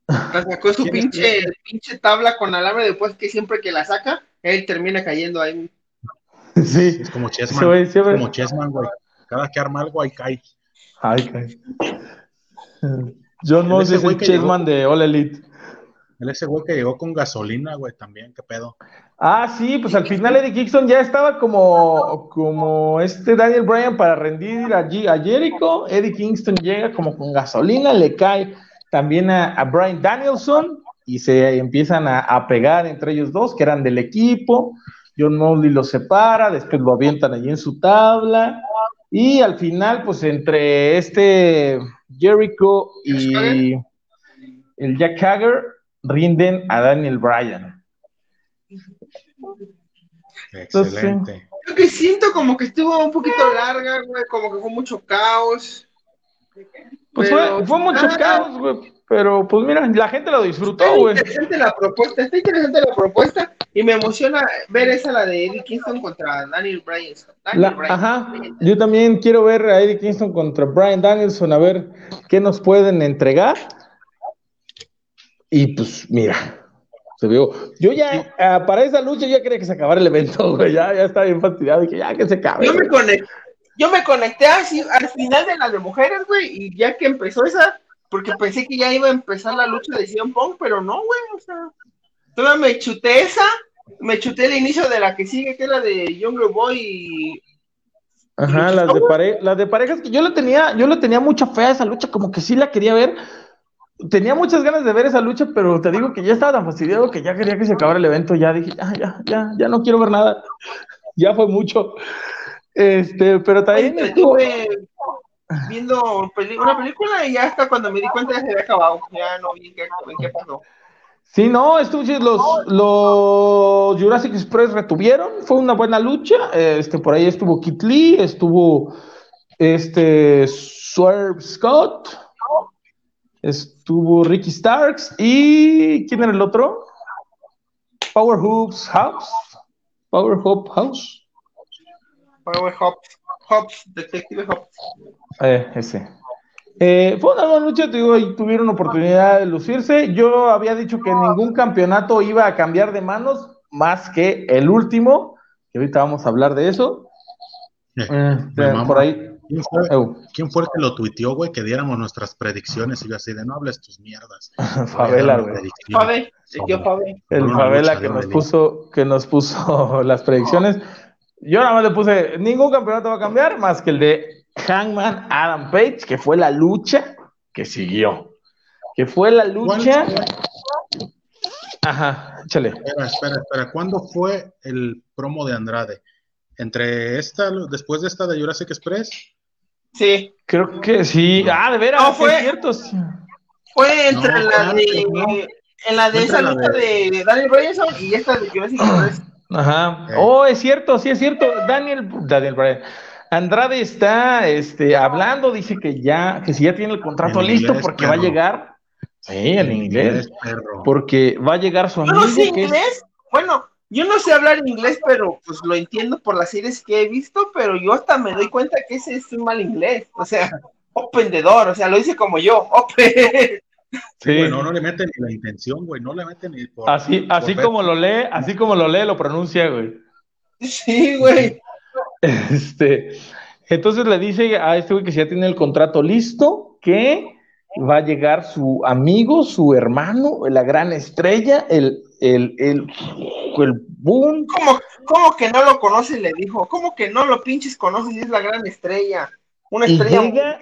Sacó su *laughs* pinche, pinche tabla con alambre después que siempre que la saca, él termina cayendo ahí. *laughs* Sí. Es como Chessman. como Chessman, güey. Cada que arma algo, ahí cae. Ahí cae. John Moxley es el Chessman de All Elite. El ese güey que llegó con gasolina, güey, también, qué pedo. Ah, sí, pues al final Eddie Kingston ya estaba como, como este Daniel Bryan para rendir a, a Jericho. Eddie Kingston llega como con gasolina, le cae también a, a Brian Danielson y se empiezan a, pegar entre ellos dos, que eran del equipo. John Mosley los separa, después lo avientan allí en su tabla. Y al final, pues entre este Jericho y el Jack Hager, rinden a Daniel Bryan. Excelente. Yo que siento como que estuvo un poquito larga, güey, como que fue mucho caos. Pues fue, fue, mucho caos, güey. Pero pues mira, la gente lo disfrutó, güey. Está interesante la propuesta, está interesante la propuesta y me emociona ver esa la de Eddie Kingston contra Daniel Bryan. Ajá, yo también quiero ver a Eddie Kingston contra Brian Danielson, a ver qué nos pueden entregar. Y pues mira, se vio. Yo ya, ah, para esa lucha, ya quería que se acabara el evento, *laughs* güey. Ya, ya estaba bien fastidiado. Dije, ya que se acabe. Yo me, conecté, yo me conecté así al final de la de mujeres, güey. Y ya que empezó esa, porque pensé que ya iba a empezar la lucha de Sion Pong, pero no, güey. O sea, todavía me chuté esa. Me chuté el inicio de la que sigue, que es la de Younger Boy y Ajá, las de, pare las de parejas que yo le tenía, yo le tenía mucha fe a esa lucha, como que sí la quería ver, tenía muchas ganas de ver esa lucha, pero te digo que ya estaba tan fastidiado que ya quería que se acabara el evento. Ya dije, ya, ya, ya, ya no quiero ver nada. *laughs* Ya fue mucho. Este, pero también estuvo. viendo una película y ya hasta cuando me di cuenta ya se había acabado. Ya no vi qué, qué pasó. Sí, no, estuvo chido. Los, los Jurassic Express retuvieron, fue una buena lucha. Este, por ahí estuvo Kit Lee, estuvo este Swerve Scott, estuvo Ricky Starks y ¿quién era el otro? Power Hoops House. Power Hope House. Power Hops, Hops, Detective Hops. Eh, ese. Eh, fue una buena lucha, te digo, y tuvieron oportunidad de lucirse. Yo había dicho que ningún campeonato iba a cambiar de manos más que el último, que ahorita vamos a hablar de eso. Eh, Eh, por ahí. ¿Quién fue, eh, quién fue el que lo tuiteó, güey? Que diéramos nuestras predicciones y yo así de no hables tus mierdas. *laughs* Favela, güey. predicción. Fabe, el Favela que nos puso, que nos puso *laughs* las predicciones. Yo nada más le puse, ningún campeonato va a cambiar más que el de Hangman Adam Page, que fue la lucha que siguió. Que fue la lucha. Ajá, échale. Espera, espera, espera. ¿Cuándo fue el promo de Andrade? ¿Entre esta, después de esta de Jurassic Express? Sí, Creo que sí. Ah, de veras, No, fue- es cierto. sí. fue entre No, la de. no. En la de esa lucha de Daniel Bryanson y esta de Jurassic Express. *clears throat* Ajá. Oh, es cierto, sí es cierto. Daniel, Daniel Bryan. Andrade está este, hablando, dice que ya, que si ya tiene el contrato listo inglés, porque va a llegar. Sí, en inglés. perro. Porque va a llegar su amigo no sé que es- inglés. Bueno, yo no sé hablar inglés, pero pues lo entiendo por las series que he visto, pero yo hasta me doy cuenta que ese es un mal inglés. O sea, opendedor, o sea, lo dice como yo, open. Sí. Güey, no, no le meten ni la intención, güey. No le meten ni por. Así, así como lo lee, así como lo lee, lo pronuncia, güey. Sí, güey. *laughs* Este, entonces le dice a este güey que si ya tiene el contrato listo, que va a llegar su amigo, su hermano, la gran estrella, el, el, el, el boom, ¿Cómo, ¿Cómo que no lo conoces? Le dijo. ¿Cómo que no lo pinches conoces? Es la gran estrella. Una y estrella. llega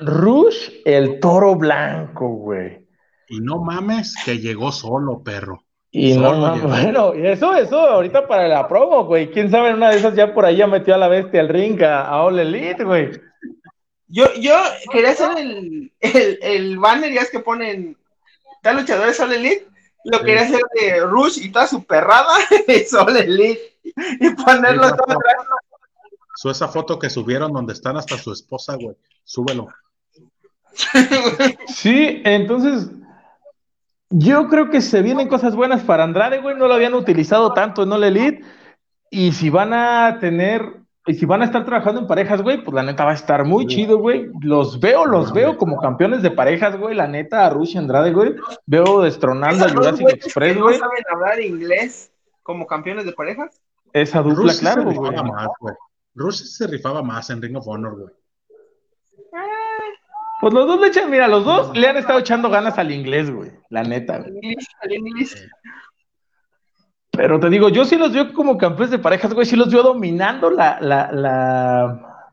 Rush, el toro blanco, güey. Y no mames que llegó solo, perro. Y no, Solo no, llegó. bueno, y eso, eso, ahorita para la promo, güey. Quién sabe, en una de esas ya por ahí ya metió a la bestia al ring a, a All Elite, güey. Yo, yo quería hacer el, el, el banner, ya es que ponen tal luchadores Sol Elite. Lo Sí. quería hacer de Rush y toda su perrada de Sol Elite. Y ponerlo Sí, todo atrás. Su esa foto que subieron donde están hasta su esposa, güey. Súbelo. *laughs* Sí, entonces yo creo que se vienen cosas buenas para Andrade, güey. No lo habían utilizado tanto en All Elite. Y si van a tener, y si van a estar trabajando en parejas, güey, pues la neta va a estar muy chido, güey. Los veo, los veo como campeones de parejas, güey. La neta, a Rush y Andrade, güey. Veo destronando a Jurassic güeyes Express, que no güey. saben hablar inglés como campeones de parejas. Esa dupla, Rush claro, se güey. más, güey. Rush se rifaba más en Ring of Honor, güey. Pues los dos le echan, mira, los dos le han estado echando ganas al inglés, güey. La neta, güey. English, al English. Pero te digo, yo sí los veo como campeones de parejas, güey, sí los veo dominando la, la, la,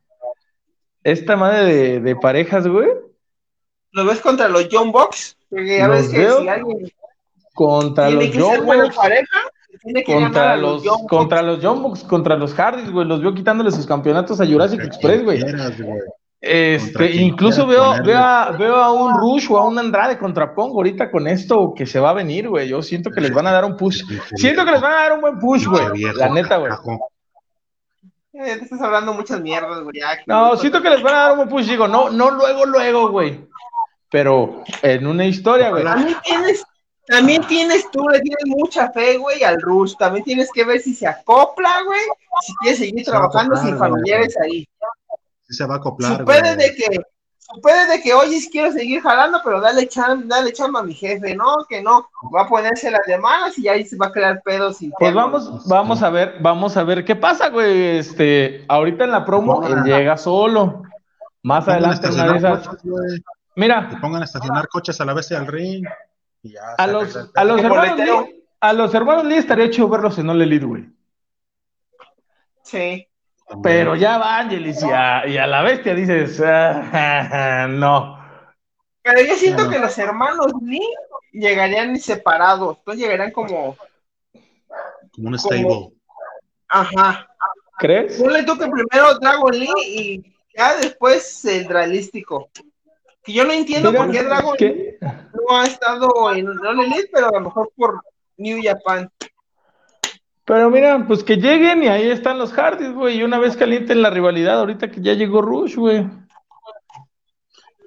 esta madre de, de parejas, güey, ¿Lo ves contra los John Box? Porque ya Los ves que veo si alguien contra tiene los que ser Young buena Bucks, pareja, tiene que contra a los, Young Bucks. contra los Young Bucks, contra los Hardys, güey, los veo quitándole sus campeonatos a Jurassic Express, güey. Este, incluso veo, veo, a, veo a un Rush o a un Andrade contra Pongo ahorita con esto que se va a venir, güey. Yo siento que les van a dar un push. Siento que les van a dar un buen push, güey. La neta, güey. Eh, te estás hablando muchas mierdas, güey. No, siento que les van a dar un buen push. Digo, no, no luego, luego, güey. Pero en una historia, güey. También tienes, también tienes tú, le tienes mucha fe, güey, al Rush. También tienes que ver si se acopla, güey. Si quieres seguir trabajando sin familiares ahí. Sí se va a acoplar, Supere güey. de que, supere de que, oye, quiero seguir jalando, pero dale chamba, dale chamba a mi jefe, ¿no? Que no, va a ponerse las demandas y ahí se va a crear pedos Pues internos. vamos, vamos a ver, vamos a ver qué pasa, güey. Este, ahorita en la promo él llega solo. Más adelante una de esas. coches, Mira, pongan a estacionar coches a la vez al ring. Y ya a los, a los hermanos. Lee, a los hermanos Lee estaría chido verlos en All Elite, güey. Sí. Pero ya va Angelis y a, y a la bestia dices, "Ah, no. Pero yo siento Bueno. que los hermanos Lee llegarían separados, entonces llegarían como, Como un stable. ajá. ¿Crees? Ponle tú que primero Dragon Lee y Ya después el realístico. Que yo no entiendo por qué Dragon no ha estado en All Elite, pero a lo mejor por New Japan. Pero mira, pues que lleguen y ahí están los Hardys, güey. Y una vez calienten la rivalidad, ahorita que ya llegó Rush, güey.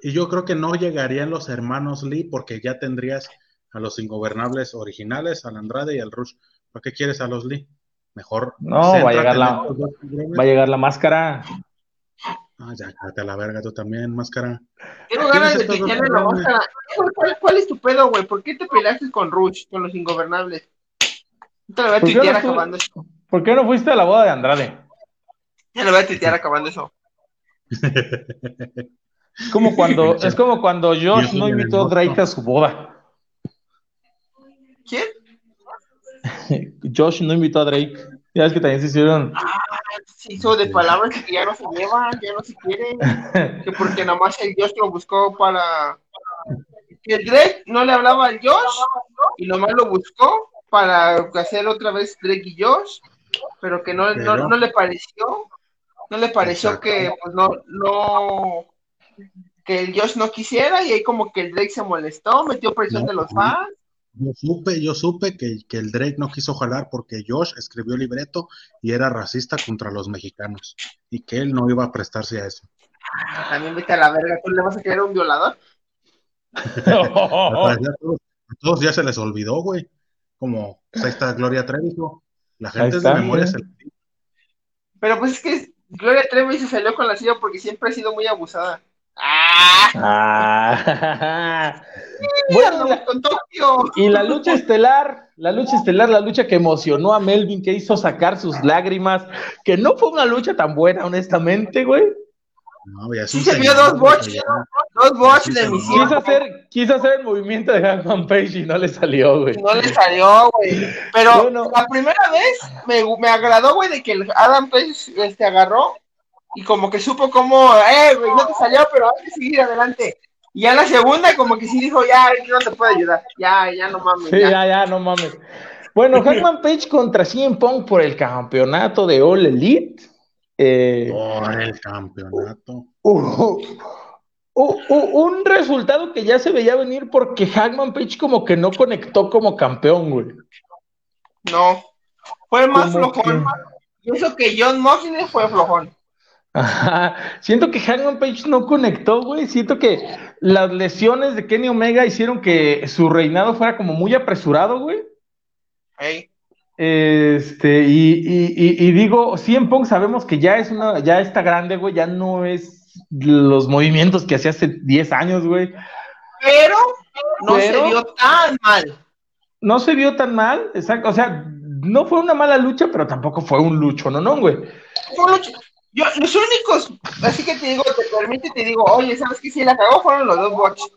Y yo creo que no llegarían los hermanos Lee porque ya tendrías a los ingobernables originales, al Andrade y al Rush. ¿Para qué quieres a los Lee? Mejor. No, va a llegar la, va a llegar la máscara. Ah, ya, cállate a la verga tú también, máscara. Tengo ganas de quitarle la máscara. ¿Cuál, es tu pedo, güey? ¿Por qué te peleaste con Rush, con los ingobernables? Te lo voy a tuitear acabando eso. ¿Por qué no fuiste a la boda de Andrade? Ya lo voy a tuitear acabando eso. *laughs* como cuando, es como cuando Josh no invitó a Drake a su boda. ¿Quién? *laughs* Josh no invitó a Drake. Ya es que también se hicieron. Ah, se hizo de palabras que ya no se llevan, ya no se quieren. que *laughs* porque nada más el Josh lo buscó para. Que Drake no le hablaba al Josh y nomás lo buscó para hacer otra vez Drake y Josh, pero que no, no, no le pareció. No le pareció que pues no, no que el Josh no quisiera y ahí como que el Drake se molestó, metió presión de los fans. Yo supe, yo supe que, que, el Drake no quiso jalar porque Josh escribió libreto y era racista contra los mexicanos y que él no iba a prestarse a eso. También vete a la verga, ¿tú le vas a querer un violador? *laughs* a, todos, ya se les olvidó, güey. Como pues ahí está Gloria Trevi, la gente de memoria se Pero pues es que Gloria Trevi se salió con la silla porque siempre ha sido muy abusada. ¡Ah! *laughs* bueno, y la lucha estelar, la lucha estelar, la lucha que emocionó a Melvin, que hizo sacar sus lágrimas, que no fue una lucha tan buena, honestamente, güey. No, sí se vio dos bots, dos bots de misión. Quiso hacer, quiso hacer el movimiento de Hackman Page y no le salió, güey. No le salió, güey. Pero la primera vez me, me agradó, güey, de que el Adam Page este, agarró y como que supo cómo, eh, güey, no te salió, pero hay que seguir adelante. Y ya la segunda, como que sí dijo, ya, no te puedo ayudar, ya, ya no mames. Sí, ya, ya, no mames. Bueno, Hackman Page contra CM Punk por el campeonato de All Elite. Eh, por el campeonato. *laughs* Uh, uh, uh, un resultado que ya se veía venir porque Hackman Page como que no conectó como campeón, güey. No, fue más flojón. Y eso que John Moxley fue flojón. Siento que Hangman Page no conectó, güey. Siento que las lesiones de Kenny Omega hicieron que su reinado fuera como muy apresurado, güey. Este, y, digo, sí en Punk sabemos que ya es una, ya está grande, güey, ya no es los movimientos que hacía hace 10 años, güey. Pero no se vio tan mal. No se vio tan mal, exacto. O sea, no fue una mala lucha, pero tampoco fue un lucho, ¿no, no, güey? Yo, los únicos, así que te digo, te permite, te digo, oye, ¿sabes qué? Si la cagó fueron los dos bots.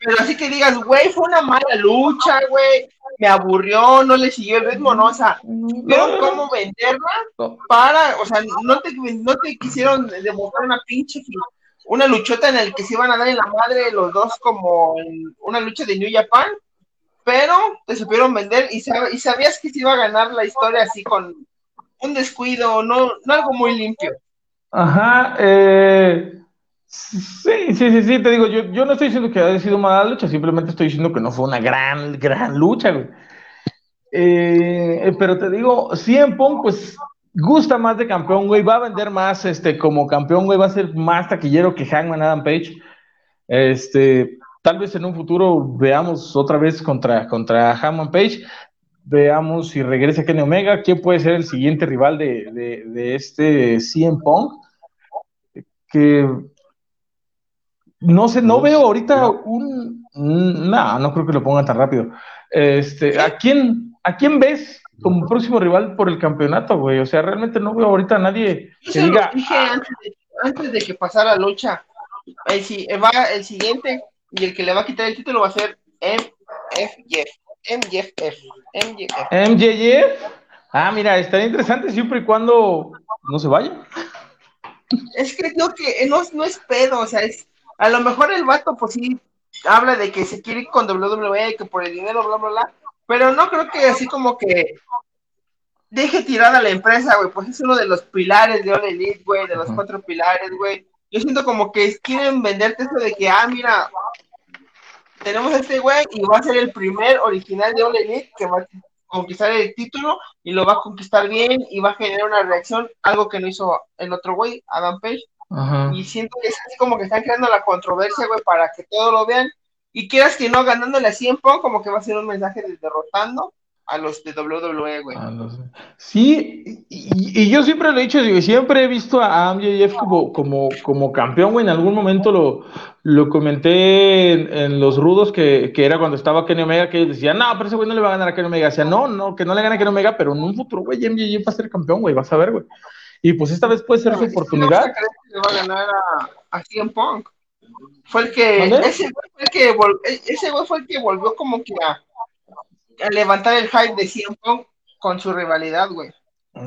Pero así que digas, güey, fue una mala lucha, güey, me aburrió, no le siguió el ritmo, no, o sea, vieron cómo venderla para, o sea, no te, no te quisieron demostrar una pinche, una luchota en la que se iban a dar en la madre los dos como en una lucha de New Japan, pero te supieron vender y, y sabías que se iba a ganar la historia así con un descuido, no, no algo muy limpio. Ajá, eh, sí, sí, sí, sí, te digo, yo, yo no estoy diciendo que haya sido mala lucha, simplemente estoy diciendo que no fue una gran, gran lucha, güey. Eh, pero te digo, en Punk, pues, gusta más de campeón, güey, va a vender más, este, como campeón, güey, va a ser más taquillero que Hangman Adam Page. Este, tal vez en un futuro veamos otra vez contra, contra Hangman Page, Veamos si regresa Kenny Omega. ¿Quién puede ser el siguiente rival de, de, este CM Punk? Que no sé, no veo ahorita un. No, no creo que lo pongan tan rápido. Este, ¿a quién, ¿A quién ves como próximo rival por el campeonato, güey? O sea, realmente no veo ahorita a nadie que diga. dije antes de, que pasara la lucha. El, va, el siguiente y el que le va a quitar el título va a ser MFG. MJF. MJF. MJF. Ah, mira, estaría interesante siempre y cuando no se vaya. Es que creo que no, no es pedo, o sea, es, a lo mejor el vato pues sí habla de que se quiere ir con WWE, que por el dinero, bla, bla, bla, pero no creo que así como que deje tirada la empresa, güey, pues es uno de los pilares de All Elite, güey, de los cuatro pilares, güey. yo siento como que quieren venderte eso de que, ah, mira, tenemos este güey y va a ser el primer original de All Elite que va a conquistar el título y lo va a conquistar bien y va a generar una reacción, algo que no hizo el otro güey, Adam Page. Y siento que es así como que están creando la controversia, güey, para que todos lo vean. Y quieras que no, ganándole a 100 como que va a ser un mensaje de derrotando a los de WWE, güey. Sí, y, yo siempre lo he dicho, digo, siempre he visto a MJF como, como, como campeón, güey. En algún momento lo, lo comenté en, los rudos, que, que, era cuando estaba Kenny Omega, que decía, no, pero ese güey no le va a ganar a Kenny Omega. Decía, no, no, que no le gane a Kenny Omega, pero en un futuro, güey, MJF va a ser campeón, güey, vas a ver, güey. Y pues esta vez puede ser su oportunidad. No, que le va a ganar a, a CM Punk. Fue el que, ese güey fue el que, ese güey fue el que volvió como que a levantar el hype de CM Punk con su rivalidad, güey.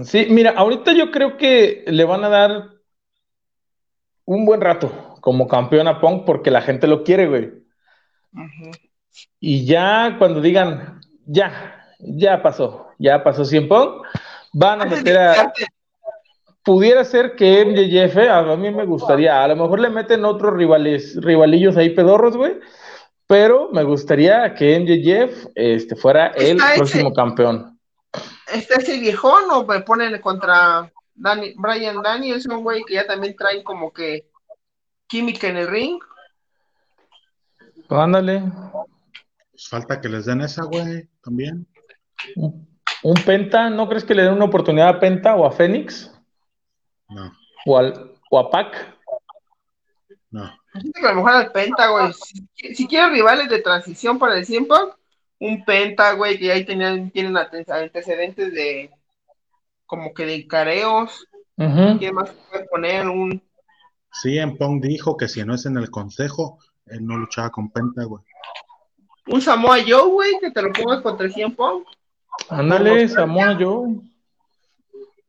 Sí, mira, ahorita yo creo que le van a dar un buen rato como campeón a Punk porque la gente lo quiere, güey. Y ya cuando digan, ya, ya pasó, ya pasó CM Punk, van a meter a... Pudiera ser que MJF, a mí me gustaría, a lo mejor le meten otros rivales, rivalillos ahí pedorros, güey, pero me gustaría que MJF este, fuera el próximo campeón. ¿Está ese viejón o me ponen contra Dani, Brian Danielson, güey, que ya también traen como que química en el ring? Pues ándale. Pues falta que les den esa, güey, también. ¿Un, Penta? ¿No crees que le den una oportunidad a Penta o a Fénix? No. ¿O, al, o a Pac? No a lo mejor al Penta, güey. Si, si quieres rivales de transición para el 100 un Penta, güey, que ahí tenían, tienen antecedentes de como que de careos. ¿Quién más puede poner? Un. Sí, en Pong dijo que si no es en el consejo, él no luchaba con Penta, güey. Un Samoa Joe, güey, que te lo pongas contra el 100 Pong. Ándale, Samoa Joe.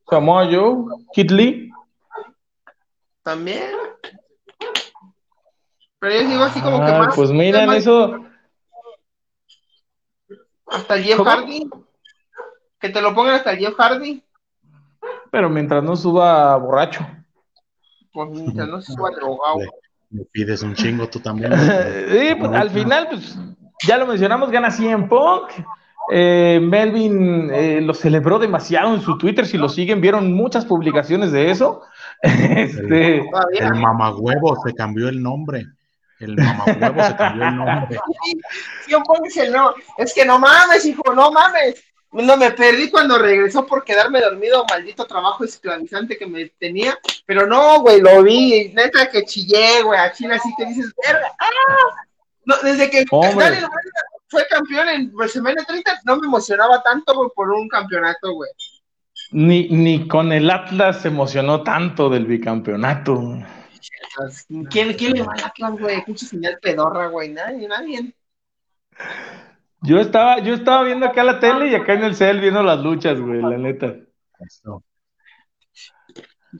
Samoa Joe. Kid Lee. También. Pero yo digo así como que más. Pues miren, eso. Hasta el Jeff Hardy. Que te lo pongan hasta el Jeff Hardy. Pero mientras no suba borracho. Pues mientras no suba drogado. Me pides un chingo tú también. *laughs* sí, pues al final, pues ya lo mencionamos, gana 100 Punk. Eh, Melvin eh, lo celebró demasiado en su Twitter. Si lo siguen, vieron muchas publicaciones de eso. Este... El, el mamagüevo se cambió el nombre. El mamahuevo se cambió el nombre. Sí, no, es que no mames, hijo, no mames. No, me perdí cuando regresó por quedarme dormido, maldito trabajo esclavizante que me tenía. Pero no, güey, lo vi, neta que chillé, güey, a China así que dices, verga, ¡ah! No, desde que Daniel fue campeón en WrestleMania 30, no me emocionaba tanto, güey, por un campeonato, güey. Ni, ni con el Atlas se emocionó tanto del bicampeonato. ¿Quién, quién le va a Atlas, güey? Mucha señal pedorra, güey. Nadie, nadie. Yo estaba, yo estaba viendo acá la tele y acá en el cel viendo las luchas, güey, la neta.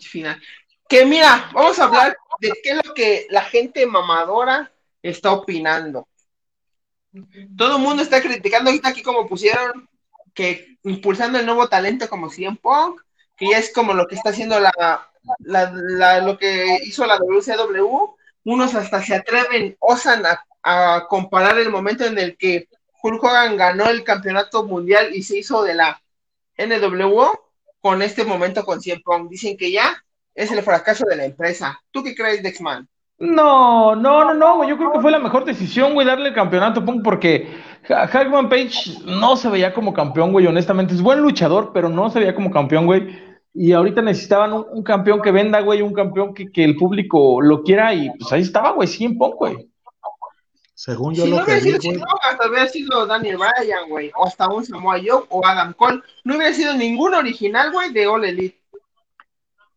Final. Que mira, vamos a hablar de qué es lo que la gente mamadora está opinando. Todo el mundo está criticando ahorita aquí como pusieron que impulsando el nuevo talento como CM Punk, que ya es como lo que está haciendo la, lo que hizo la WCW, unos hasta se atreven, osan a, comparar el momento en el que Hulk Hogan ganó el campeonato mundial y se hizo de la NWO con este momento con CM Punk. Dicen que ya es el fracaso de la empresa. ¿Tú qué crees, Dexman? No, no, no, no, yo creo que fue la mejor decisión, güey, darle el campeonato a Punk porque Hagman Page no se veía como campeón, güey, honestamente. Es buen luchador, pero no se veía como campeón, güey. Y ahorita necesitaban un, campeón que venda, güey, un campeón que, el público lo quiera y pues ahí estaba, güey, 100 Punk, güey. Según yo lo no que sido, hasta hubiera sido Daniel Bryan, güey, o hasta un Samoa Joe o Adam Cole. No hubiera sido ningún original, güey, de All Elite.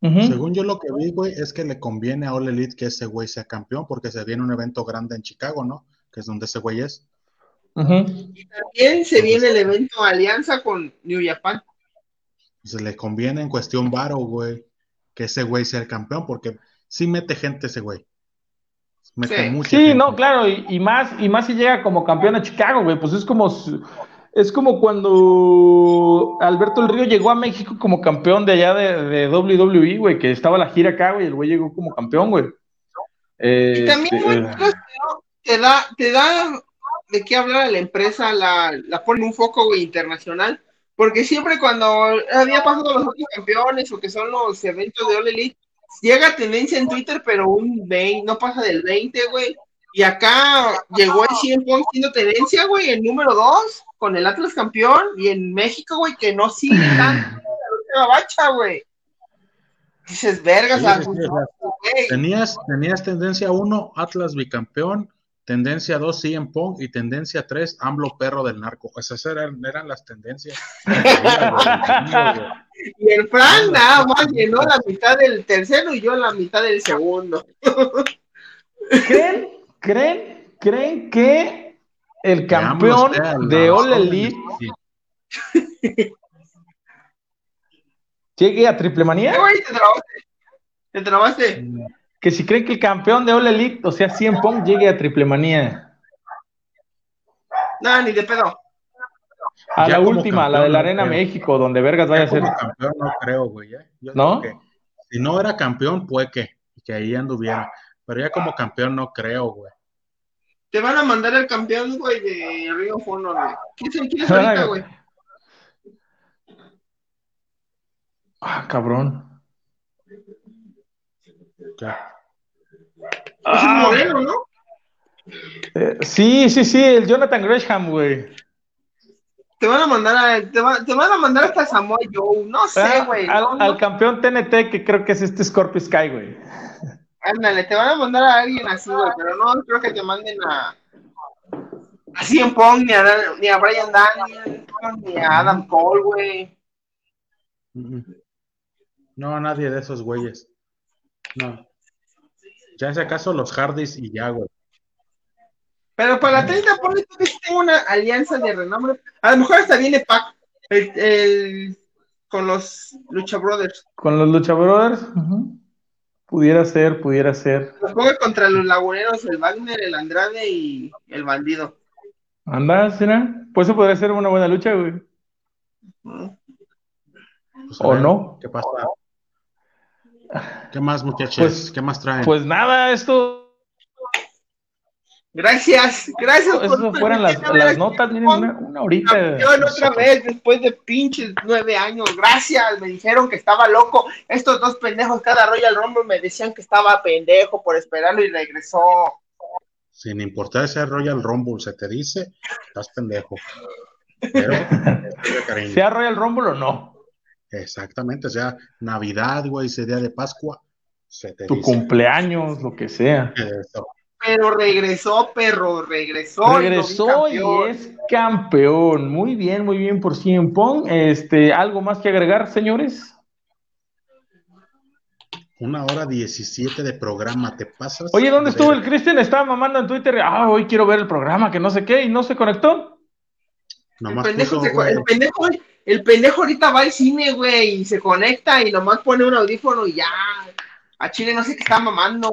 Según yo lo que vi, güey, es que le conviene a All Elite que ese güey sea campeón porque se viene un evento grande en Chicago, ¿no? Que es donde ese güey es. Y también se viene el evento Alianza con New Japan se le conviene en cuestión varo, güey, que ese güey sea el campeón, porque sí mete gente ese güey. Mete sí, sí no, claro, y, más, y más si llega como campeón a Chicago, güey, pues es como, es como cuando Alberto El Río llegó a México como campeón de allá de, de WWE, güey, que estaba la gira acá, güey, el güey llegó como campeón, güey. y también Este, te da, te da de qué hablar a la empresa, la, la pone un foco güey, internacional, porque siempre cuando había pasado los otros campeones o que son los eventos de All Elite, llega tendencia en Twitter, pero un 20, no pasa del 20, güey. Y acá llegó el 100 Pong siendo tendencia, güey, el número 2 con el Atlas campeón y en México, güey, que no sigue *laughs* tanto la bacha, güey. Dices, vergas. Tenías, tenías tendencia 1, Atlas bicampeón, tendencia 2, CM Punk y tendencia 3, AMLO perro del narco. Esas eran, eran las tendencias. *laughs* Y el Frank nada más llenó la mitad del tercero y yo la mitad del segundo. ¿Creen, creen, creen que el campeón de All Elite sí. llegue *laughs* a triple ¿Qué, manía? ¿Te trabaste? ¿Te trabaste? Que si creen que el campeón de All Elite, o sea, 100 Pong, llegue a triple manía. Nada, ni de pedo. A Ya la última, la campeón, de la no Arena creo. México, donde Vergas vaya a ser. como campeón no creo, güey. ¿eh? Yo ¿No? que si no era campeón, puede que, que ahí anduviera. Pero ya como campeón no creo, güey. Te van a mandar el campeón, güey, de Río of Honor, güey. ¿Quién es, quién es ahorita, güey? Ah, cabrón. Ya. Es un Ah. moreno, ¿no? Eh, sí, sí, sí, el Jonathan Gresham, güey. Te van a mandar a, te, va- te van a mandar hasta Samoa Joe. No sé, Ah, güey. al, no, no. al campeón TNT, que creo que es este Scorpio Sky, güey. Ándale, te van a mandar a alguien así, güey, pero no creo que te manden a. A CM Punk, ni a, ni a Brian Daniels, ni a Adam Cole, güey. No, nadie de esos güeyes. No. Ya si acaso los Hardys y ya, güey. Pero para la 30, ponle que tengo una alianza de renombre. A lo mejor hasta viene Pac el, el- con los Lucha Brothers. Con los Lucha Brothers. ujú. Pudiera ser, pudiera ser. Los pongo contra los laguneros, el Wagner, el Andrade y el bandido. Anda, ¿será? Pues eso podría ser una buena lucha, güey. Pues, ¿O ver, no? ¿Qué pasa? ¿Qué más, muchachos? Pues- ¿Qué más traen? Pues nada, esto, Gracias, gracias eso fueran las, las notas, miren, una, una horita. Campeón otra vez después de pinches nueve años. Gracias, me dijeron que estaba loco. Estos dos pendejos cada Royal Rumble me decían que estaba pendejo por esperarlo y regresó. Sin importar ese Royal Rumble, se te dice, estás pendejo. Pero. *laughs* ¿Sea Royal Rumble o no? Exactamente, sea Navidad, güey, ese día de Pascua, se te Tu dice. cumpleaños, lo que sea. Eso. Pero regresó, perro, regresó. Regresó y es campeón. Muy bien, muy bien por CM Punk. Este, ¿algo más que agregar, señores? Una hora diecisiete de programa, ¿te pasas? Oye, ¿dónde de estuvo el. Cristian? Estaba mamando en Twitter. Ah, hoy quiero ver el programa, que no sé qué, y no se conectó. El Nomás pendejo, puso, se co- güey, el, pendejo, el pendejo ahorita va al cine, güey, y se conecta y nomás pone un audífono y ya. A Chile no sé qué está mamando.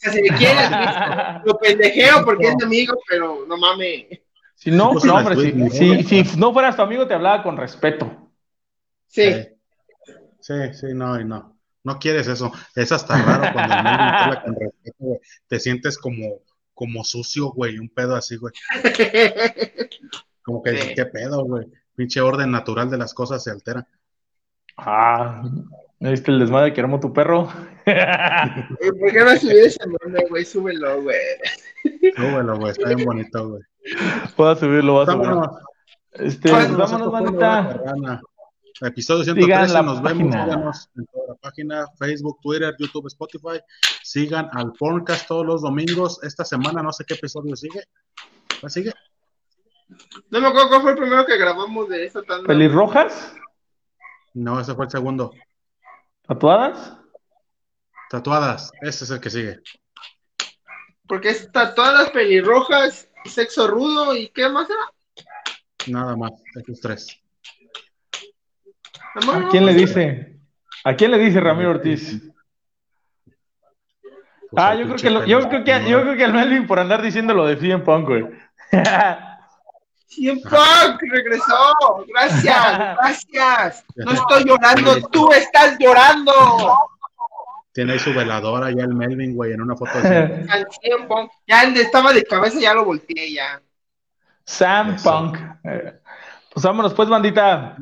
Sea, si me quiere, *laughs* lo pendejeo porque es mi amigo, pero no mames. Si no, no, hombre, tweet, si, ¿no? si- si no fueras tu amigo, te hablaba con respeto. Sí. Sí, sí, no, y no. No quieres eso. Es hasta raro cuando el habla con respeto, güey. Te sientes como, como sucio, güey, un pedo así, güey. *laughs* Como que, Sí. ¿qué pedo, güey? Pinche orden natural de las cosas se altera. Ah, ¿me viste el desmadre que armó tu perro? ¿Por qué no *laughs* subir ese meme, güey? Súbelo, güey. Súbelo, güey, está bien bonito, güey. Voy a subirlo, voy a subirlo. Vámonos. Este, Vámonos, vámonos, Carrana. Episodio Sigan 113, la nos vemos, síganos en toda la página, Facebook, Twitter, YouTube, Spotify. Sigan al Porncast todos los domingos. Esta semana no sé qué episodio sigue. ¿Cuál sigue? No me acuerdo cuál fue el primero que grabamos de esta tanda. ¿Pelirrojas? No, ese fue el segundo. ¿Tatuadas? Tatuadas, ese es el que sigue. Porque está todas las pelirrojas, sexo rudo y ¿qué más era? Nada más, esos tres. ¿A quién le no, dice? ¿A quién le dice Ramiro Ortiz? Pues Ah, yo creo que lo- yo creo que yo creo que al Melvin por andar diciendo lo de CM Punk, güey. CM Punk regresó. Gracias, *laughs* gracias. No estoy llorando, tú estás llorando. Tiene ahí su veladora ya el Melvin, güey, en una foto de *laughs* Al 100 Punk. Ya estaba de cabeza, ya lo volteé ya. Sam Eso. Punk. Eh, Pues vámonos, pues, bandita.